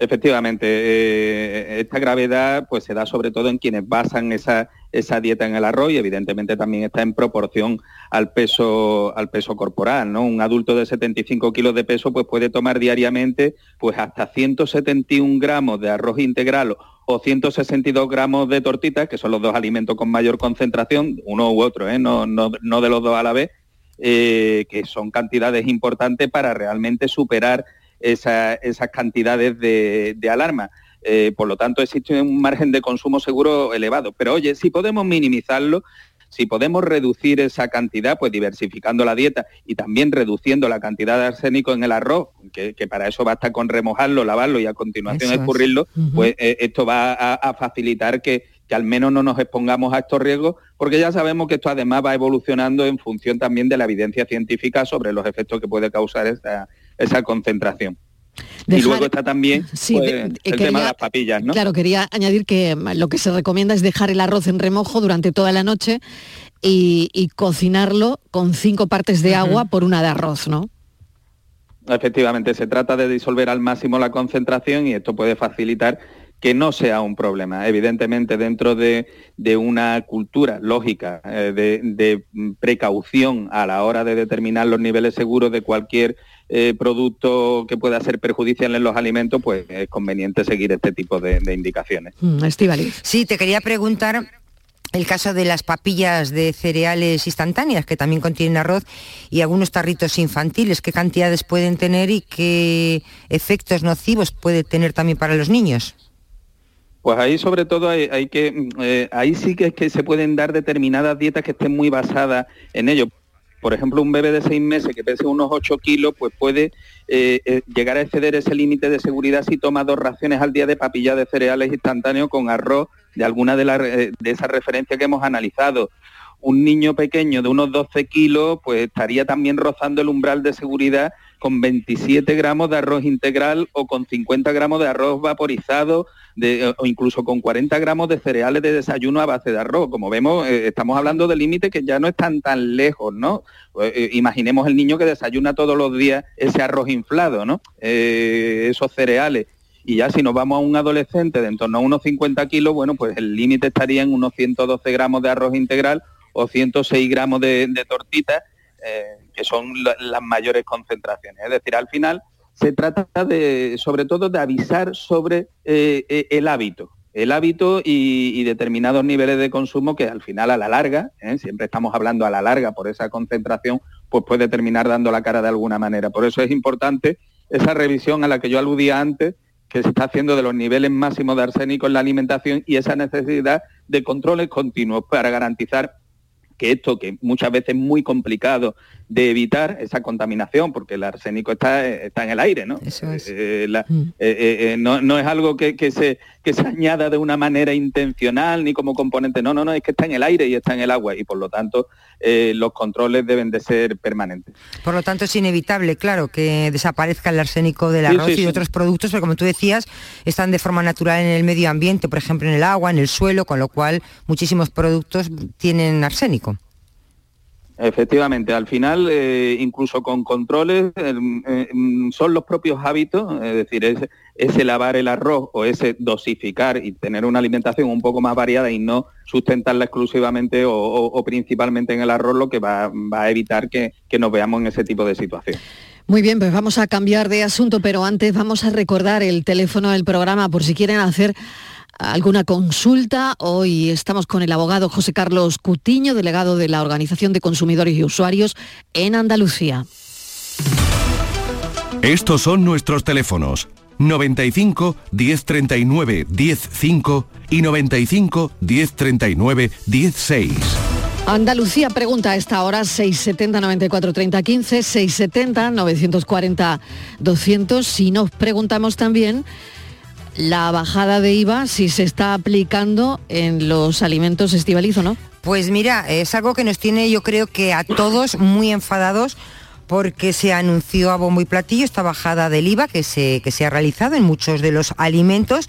Efectivamente, eh, esta gravedad pues se da sobre todo en quienes basan esa, esa, dieta en el arroz y evidentemente también está en proporción al peso, al peso corporal. ¿no? Un adulto de 75 kilos de peso pues puede tomar diariamente pues hasta 171 gramos de arroz integral o 162 gramos de tortitas, que son los dos alimentos con mayor concentración, uno u otro, ¿eh? no, no, no, de los dos a la vez, eh, que son cantidades importantes para realmente superar esas cantidades de, alarma. Eh, por lo tanto, existe un margen de consumo seguro elevado. Pero oye, si podemos minimizarlo, si podemos reducir esa cantidad, pues diversificando la dieta y también reduciendo la cantidad de arsénico en el arroz, que, para eso basta con remojarlo, lavarlo y a continuación escurrirlo, pues eh, esto va a, facilitar que, al menos no nos expongamos a estos riesgos, porque ya sabemos que esto además va evolucionando en función también de la evidencia científica sobre los efectos que puede causar esa, esa concentración. y luego está también pues, el tema de las papillas, ¿no? Claro, quería añadir que mm, lo que se recomienda es dejar el arroz en remojo durante toda la noche y, cocinarlo con cinco partes de agua por una de arroz, ¿no? Efectivamente, se trata de disolver al máximo la concentración y esto puede facilitar que no sea un problema. Evidentemente, dentro de, una cultura lógica eh, de, precaución a la hora de determinar los niveles seguros de cualquier eh, producto que pueda ser perjudicial en los alimentos, pues es conveniente seguir este tipo de, indicaciones. Mm, sí, te quería preguntar el caso de las papillas de cereales instantáneas, que también contienen arroz, y algunos tarritos infantiles, qué cantidades pueden tener y qué efectos nocivos puede tener también para los niños. Pues ahí sobre todo hay, que, mm, eh, ahí sí que es que se pueden dar determinadas dietas que estén muy basadas en ello. Por ejemplo, un bebé de seis meses que pese unos 8 kilos, pues puede eh, eh, llegar a exceder ese límite de seguridad si toma dos raciones al día de papilla de cereales instantáneos con arroz de alguna de, de esas referencias que hemos analizado. Un niño pequeño de unos 12 kilos, pues estaría también rozando el umbral de seguridad con 27 gramos de arroz integral o con 50 gramos de arroz vaporizado o incluso con 40 gramos de cereales de desayuno a base de arroz. Como vemos, eh, estamos hablando de límites que ya no están tan lejos, ¿no? Eh, imaginemos el niño que desayuna todos los días ese arroz inflado, ¿no? Eh, esos cereales. Y ya si nos vamos a un adolescente de en torno a unos 50 kilos, bueno, pues el límite estaría en unos 112 gramos de arroz integral o 106 gramos de, de tortitas eh, que son las mayores concentraciones. Es decir, al final se trata de, sobre todo, de avisar sobre eh, eh, el hábito, el hábito y, determinados niveles de consumo que al final a la larga, siempre estamos hablando a la larga por esa concentración, pues puede terminar dando la cara de alguna manera. Por eso es importante esa revisión a la que yo aludía antes, que se está haciendo de los niveles máximos de arsénico en la alimentación y esa necesidad de controles continuos para garantizar que esto, que muchas veces es muy complicado de evitar esa contaminación, porque el arsénico está, está en el aire, ¿no? Eso es. Eh, eh, eh, no, no, es algo que, se, que se añada de una manera intencional ni como componente, no, no, no, es que está en el aire y está en el agua y por lo tanto los controles deben de ser permanentes. Por lo tanto es inevitable, claro, que desaparezca el arsénico del arroz y otros productos, pero como tú decías, están de forma natural en el medio ambiente, por ejemplo en el agua, en el suelo, con lo cual muchísimos productos tienen arsénico. Efectivamente, al final, eh, incluso con controles, eh, mm, son los propios hábitos, es decir, ese, lavar el arroz o ese dosificar y tener una alimentación un poco más variada y no sustentarla exclusivamente o, principalmente en el arroz, lo que va, a evitar que, que nos veamos en ese tipo de situación. Muy bien, pues vamos a cambiar de asunto, pero antes vamos a recordar el teléfono del programa por si quieren hacer alguna consulta. Hoy estamos con el abogado José Carlos Cutiño, delegado de la Organización de Consumidores y Usuarios en Andalucía. Estos son nuestros teléfonos 95 1039 105 y 95 1039 16. Andalucía pregunta a esta hora 670 94 30 15 670 940 200 si nos preguntamos también la bajada de IVA si se está aplicando en los alimentos estivalizo, ¿no? Pues mira, es algo que nos tiene yo creo que a todos muy enfadados porque se anunció a bombo y platillo esta bajada del IVA que se, que se ha realizado en muchos de los alimentos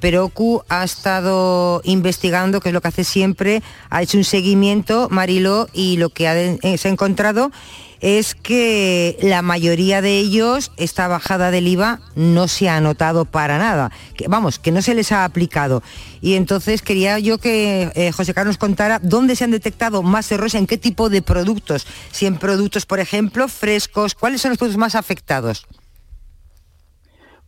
pero OCU ha estado investigando, que es lo que hace siempre, ha hecho un seguimiento, Mariló, y lo que eh, se ha encontrado es que la mayoría de ellos esta bajada del IVA no se ha notado para nada, que, vamos, que no se les ha aplicado. Y entonces quería yo que eh, José Carlos contara dónde se han detectado más errores, en qué tipo de productos, si en productos, por ejemplo, frescos, cuáles son los productos más afectados.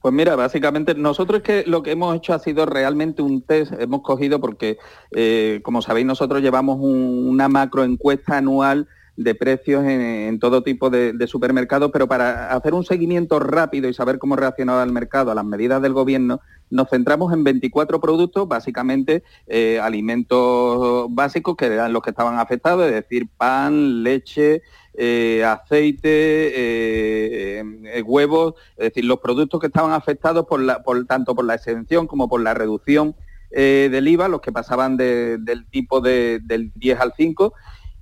Pues mira, básicamente nosotros que lo que hemos hecho ha sido realmente un test, hemos cogido porque, eh, como sabéis, nosotros llevamos una macro encuesta anual de precios en, todo tipo de, supermercados, pero para hacer un seguimiento rápido y saber cómo reaccionaba el mercado a las medidas del gobierno, nos centramos en 24 productos, básicamente eh, alimentos básicos que eran los que estaban afectados, es decir, pan, leche, eh, aceite, eh, huevos, es decir, los productos que estaban afectados por la, por, tanto por la exención como por la reducción del IVA, los que pasaban del tipo del 10 al 5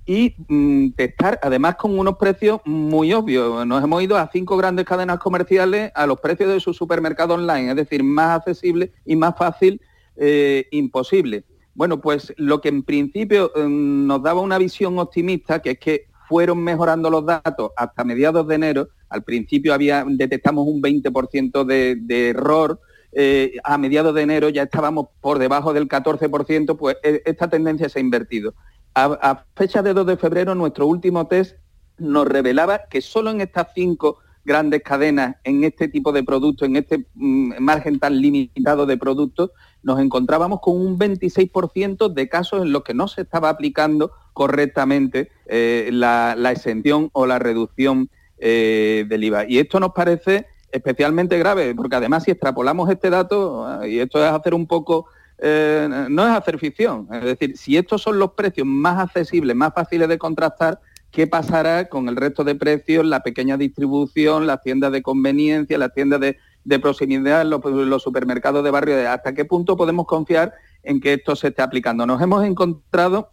y mm, testar además con unos precios muy obvios. Nos hemos ido a cinco grandes cadenas comerciales a los precios de su supermercado online, es decir, más accesible y más fácil eh, imposible. Bueno, pues lo que en principio mm, nos daba una visión optimista, que es que fueron mejorando los datos hasta mediados de enero. Al principio había, detectamos un 20% de, de error eh, a mediados de enero ya estábamos por debajo del 14%, pues eh, esta tendencia se ha invertido. A, fecha de 2 de febrero, nuestro último test nos revelaba que solo en estas cinco grandes cadenas, en este tipo de productos, en este mm, margen tan limitado de productos, nos encontrábamos con un 26% de casos en los que no se estaba aplicando correctamente eh, la, exención o la reducción del IVA. Y esto nos parece especialmente grave, porque además si extrapolamos este dato, y esto es hacer un poco, eh, no es hacer ficción, es decir, si estos son los precios más accesibles, más fáciles de contrastar, ¿qué pasará con el resto de precios, la pequeña distribución, las tiendas de conveniencia, las tiendas de, proximidad, los, supermercados de barrio? ¿Hasta qué punto podemos confiar en que esto se esté aplicando? Nos hemos encontrado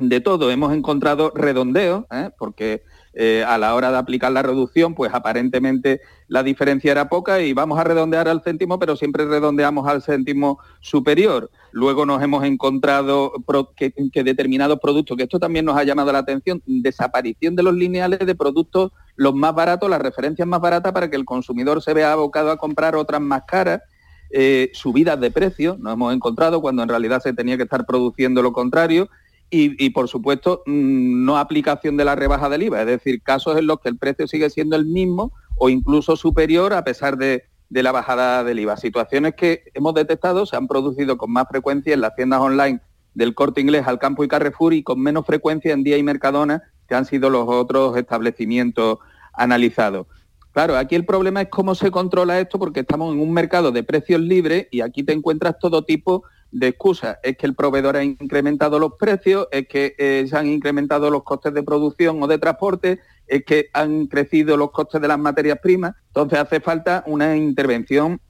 de todo, hemos encontrado redondeos, ¿eh? porque eh, a la hora de aplicar la reducción, pues aparentemente la diferencia era poca y vamos a redondear al céntimo, pero siempre redondeamos al céntimo superior. Luego nos hemos encontrado que, determinados productos, que esto también nos ha llamado la atención, desaparición de los lineales de productos los más baratos, las referencias más baratas para que el consumidor se vea abocado a comprar otras más caras. Eh, subidas de precios, nos hemos encontrado cuando en realidad se tenía que estar produciendo lo contrario y, por supuesto, mm, no aplicación de la rebaja del IVA, es decir, casos en los que el precio sigue siendo el mismo o incluso superior a pesar de, la bajada del IVA. Situaciones que hemos detectado se han producido con más frecuencia en las tiendas online del corte inglés al campo y Carrefour y con menos frecuencia en Día y Mercadona, que han sido los otros establecimientos analizados. Claro, aquí el problema es cómo se controla esto porque estamos en un mercado de precios libres y aquí te encuentras todo tipo de excusas. Es que el proveedor ha incrementado los precios, es que eh, se han incrementado los costes de producción o de transporte, es que han crecido los costes de las materias primas. Entonces hace falta una intervención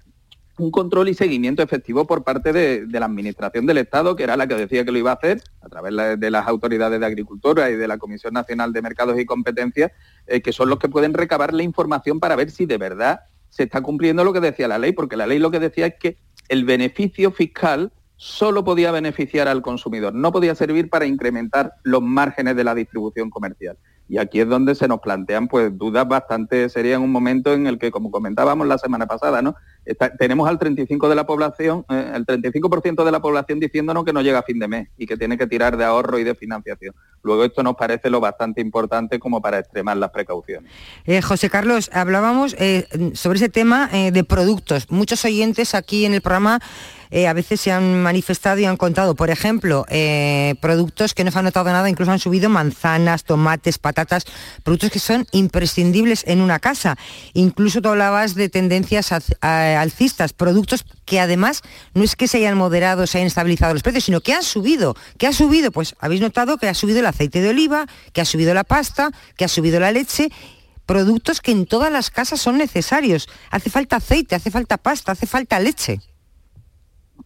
un control y seguimiento efectivo por parte de, la Administración del Estado, que era la que decía que lo iba a hacer, a través de las autoridades de agricultura y de la Comisión Nacional de Mercados y Competencias, eh, que son los que pueden recabar la información para ver si de verdad se está cumpliendo lo que decía la ley, porque la ley lo que decía es que el beneficio fiscal solo podía beneficiar al consumidor, no podía servir para incrementar los márgenes de la distribución comercial. Y aquí es donde se nos plantean pues dudas bastante serias en un momento en el que, como comentábamos la semana pasada, ¿no? tenemos al 35 de la población, eh, el 35% de la población diciéndonos que no llega a fin de mes y que tiene que tirar de ahorro y de financiación. Luego esto nos parece lo bastante importante como para extremar las precauciones. Eh, José Carlos, hablábamos eh, sobre ese tema de productos. Muchos oyentes aquí en el programa a veces se han manifestado y han contado, por ejemplo, productos que no se han notado nada, incluso han subido manzanas, tomates, patatas, productos que son imprescindibles en una casa. Incluso tú hablabas de tendencias alcistas, productos que además no es que se hayan moderado, se hayan estabilizado los precios, sino que han subido. ¿Qué ha subido? Pues habéis notado que ha subido el aceite de oliva, que ha subido la pasta, que ha subido la leche productos que en todas las casas son necesarios. Hace falta aceite, hace falta pasta, hace falta leche.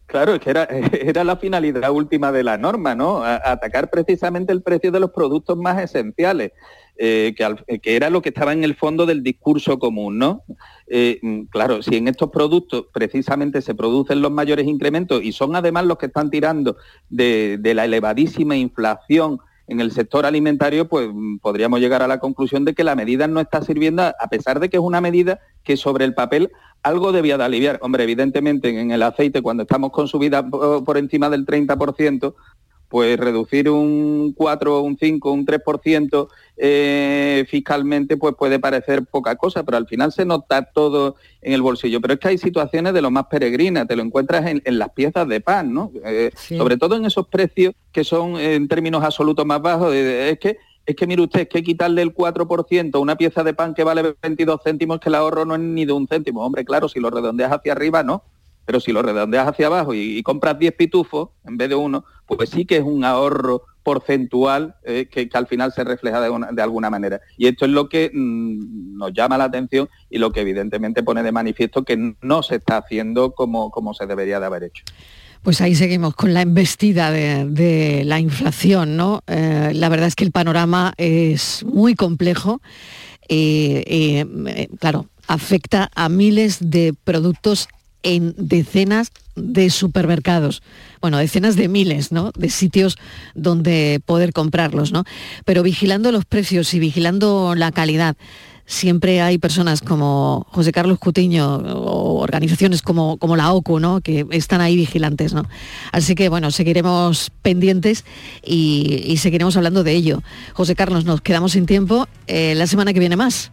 Claro, es que era, la finalidad última de la norma, ¿no? atacar precisamente el precio de los productos más esenciales. Eh, que, era lo que estaba en el fondo del discurso común, ¿no? Eh, mm, claro, si en estos productos precisamente se producen los mayores incrementos y son además los que están tirando de, la elevadísima inflación en el sector alimentario, pues mm, podríamos llegar a la conclusión de que la medida no está sirviendo, a pesar de que es una medida que sobre el papel algo debía de aliviar. Hombre, evidentemente en el aceite, cuando estamos con subida por encima del 30%, pues reducir un 4, un 5, un 3% eh, fiscalmente pues puede parecer poca cosa, pero al final se nota todo en el bolsillo. Pero es que hay situaciones de lo más peregrinas, te lo encuentras en, las piezas de pan, ¿no? Eh, sobre todo en esos precios que son en términos absolutos más bajos. Eh, es que es que mire usted, es que quitarle el 4% a una pieza de pan que vale 22 céntimos, que el ahorro no es ni de un céntimo. Hombre, claro, si lo redondeas hacia arriba, no. Pero si lo redondeas hacia abajo y, compras 10 pitufos en vez de uno, pues sí que es un ahorro porcentual eh, que, al final se refleja de, alguna manera. Y esto es lo que mm, nos llama la atención y lo que evidentemente pone de manifiesto que no se está haciendo como, como se debería de haber hecho. Pues ahí seguimos con la embestida de, la inflación, ¿no? Eh, la verdad es que el panorama es muy complejo eh, claro, afecta a miles de productos en decenas de supermercados, bueno, decenas de miles, ¿no? De sitios donde poder comprarlos, ¿no? Pero vigilando los precios y vigilando la calidad, siempre hay personas como José Carlos Cutiño o organizaciones como, como la OCU, ¿no? Que están ahí vigilantes, ¿no? Así que bueno, seguiremos pendientes y, seguiremos hablando de ello. José Carlos, nos quedamos sin tiempo. Eh, la semana que viene más.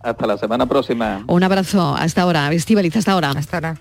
Hasta la semana próxima. Un abrazo hasta ahora. Estivaliz, hasta ahora. Hasta ahora.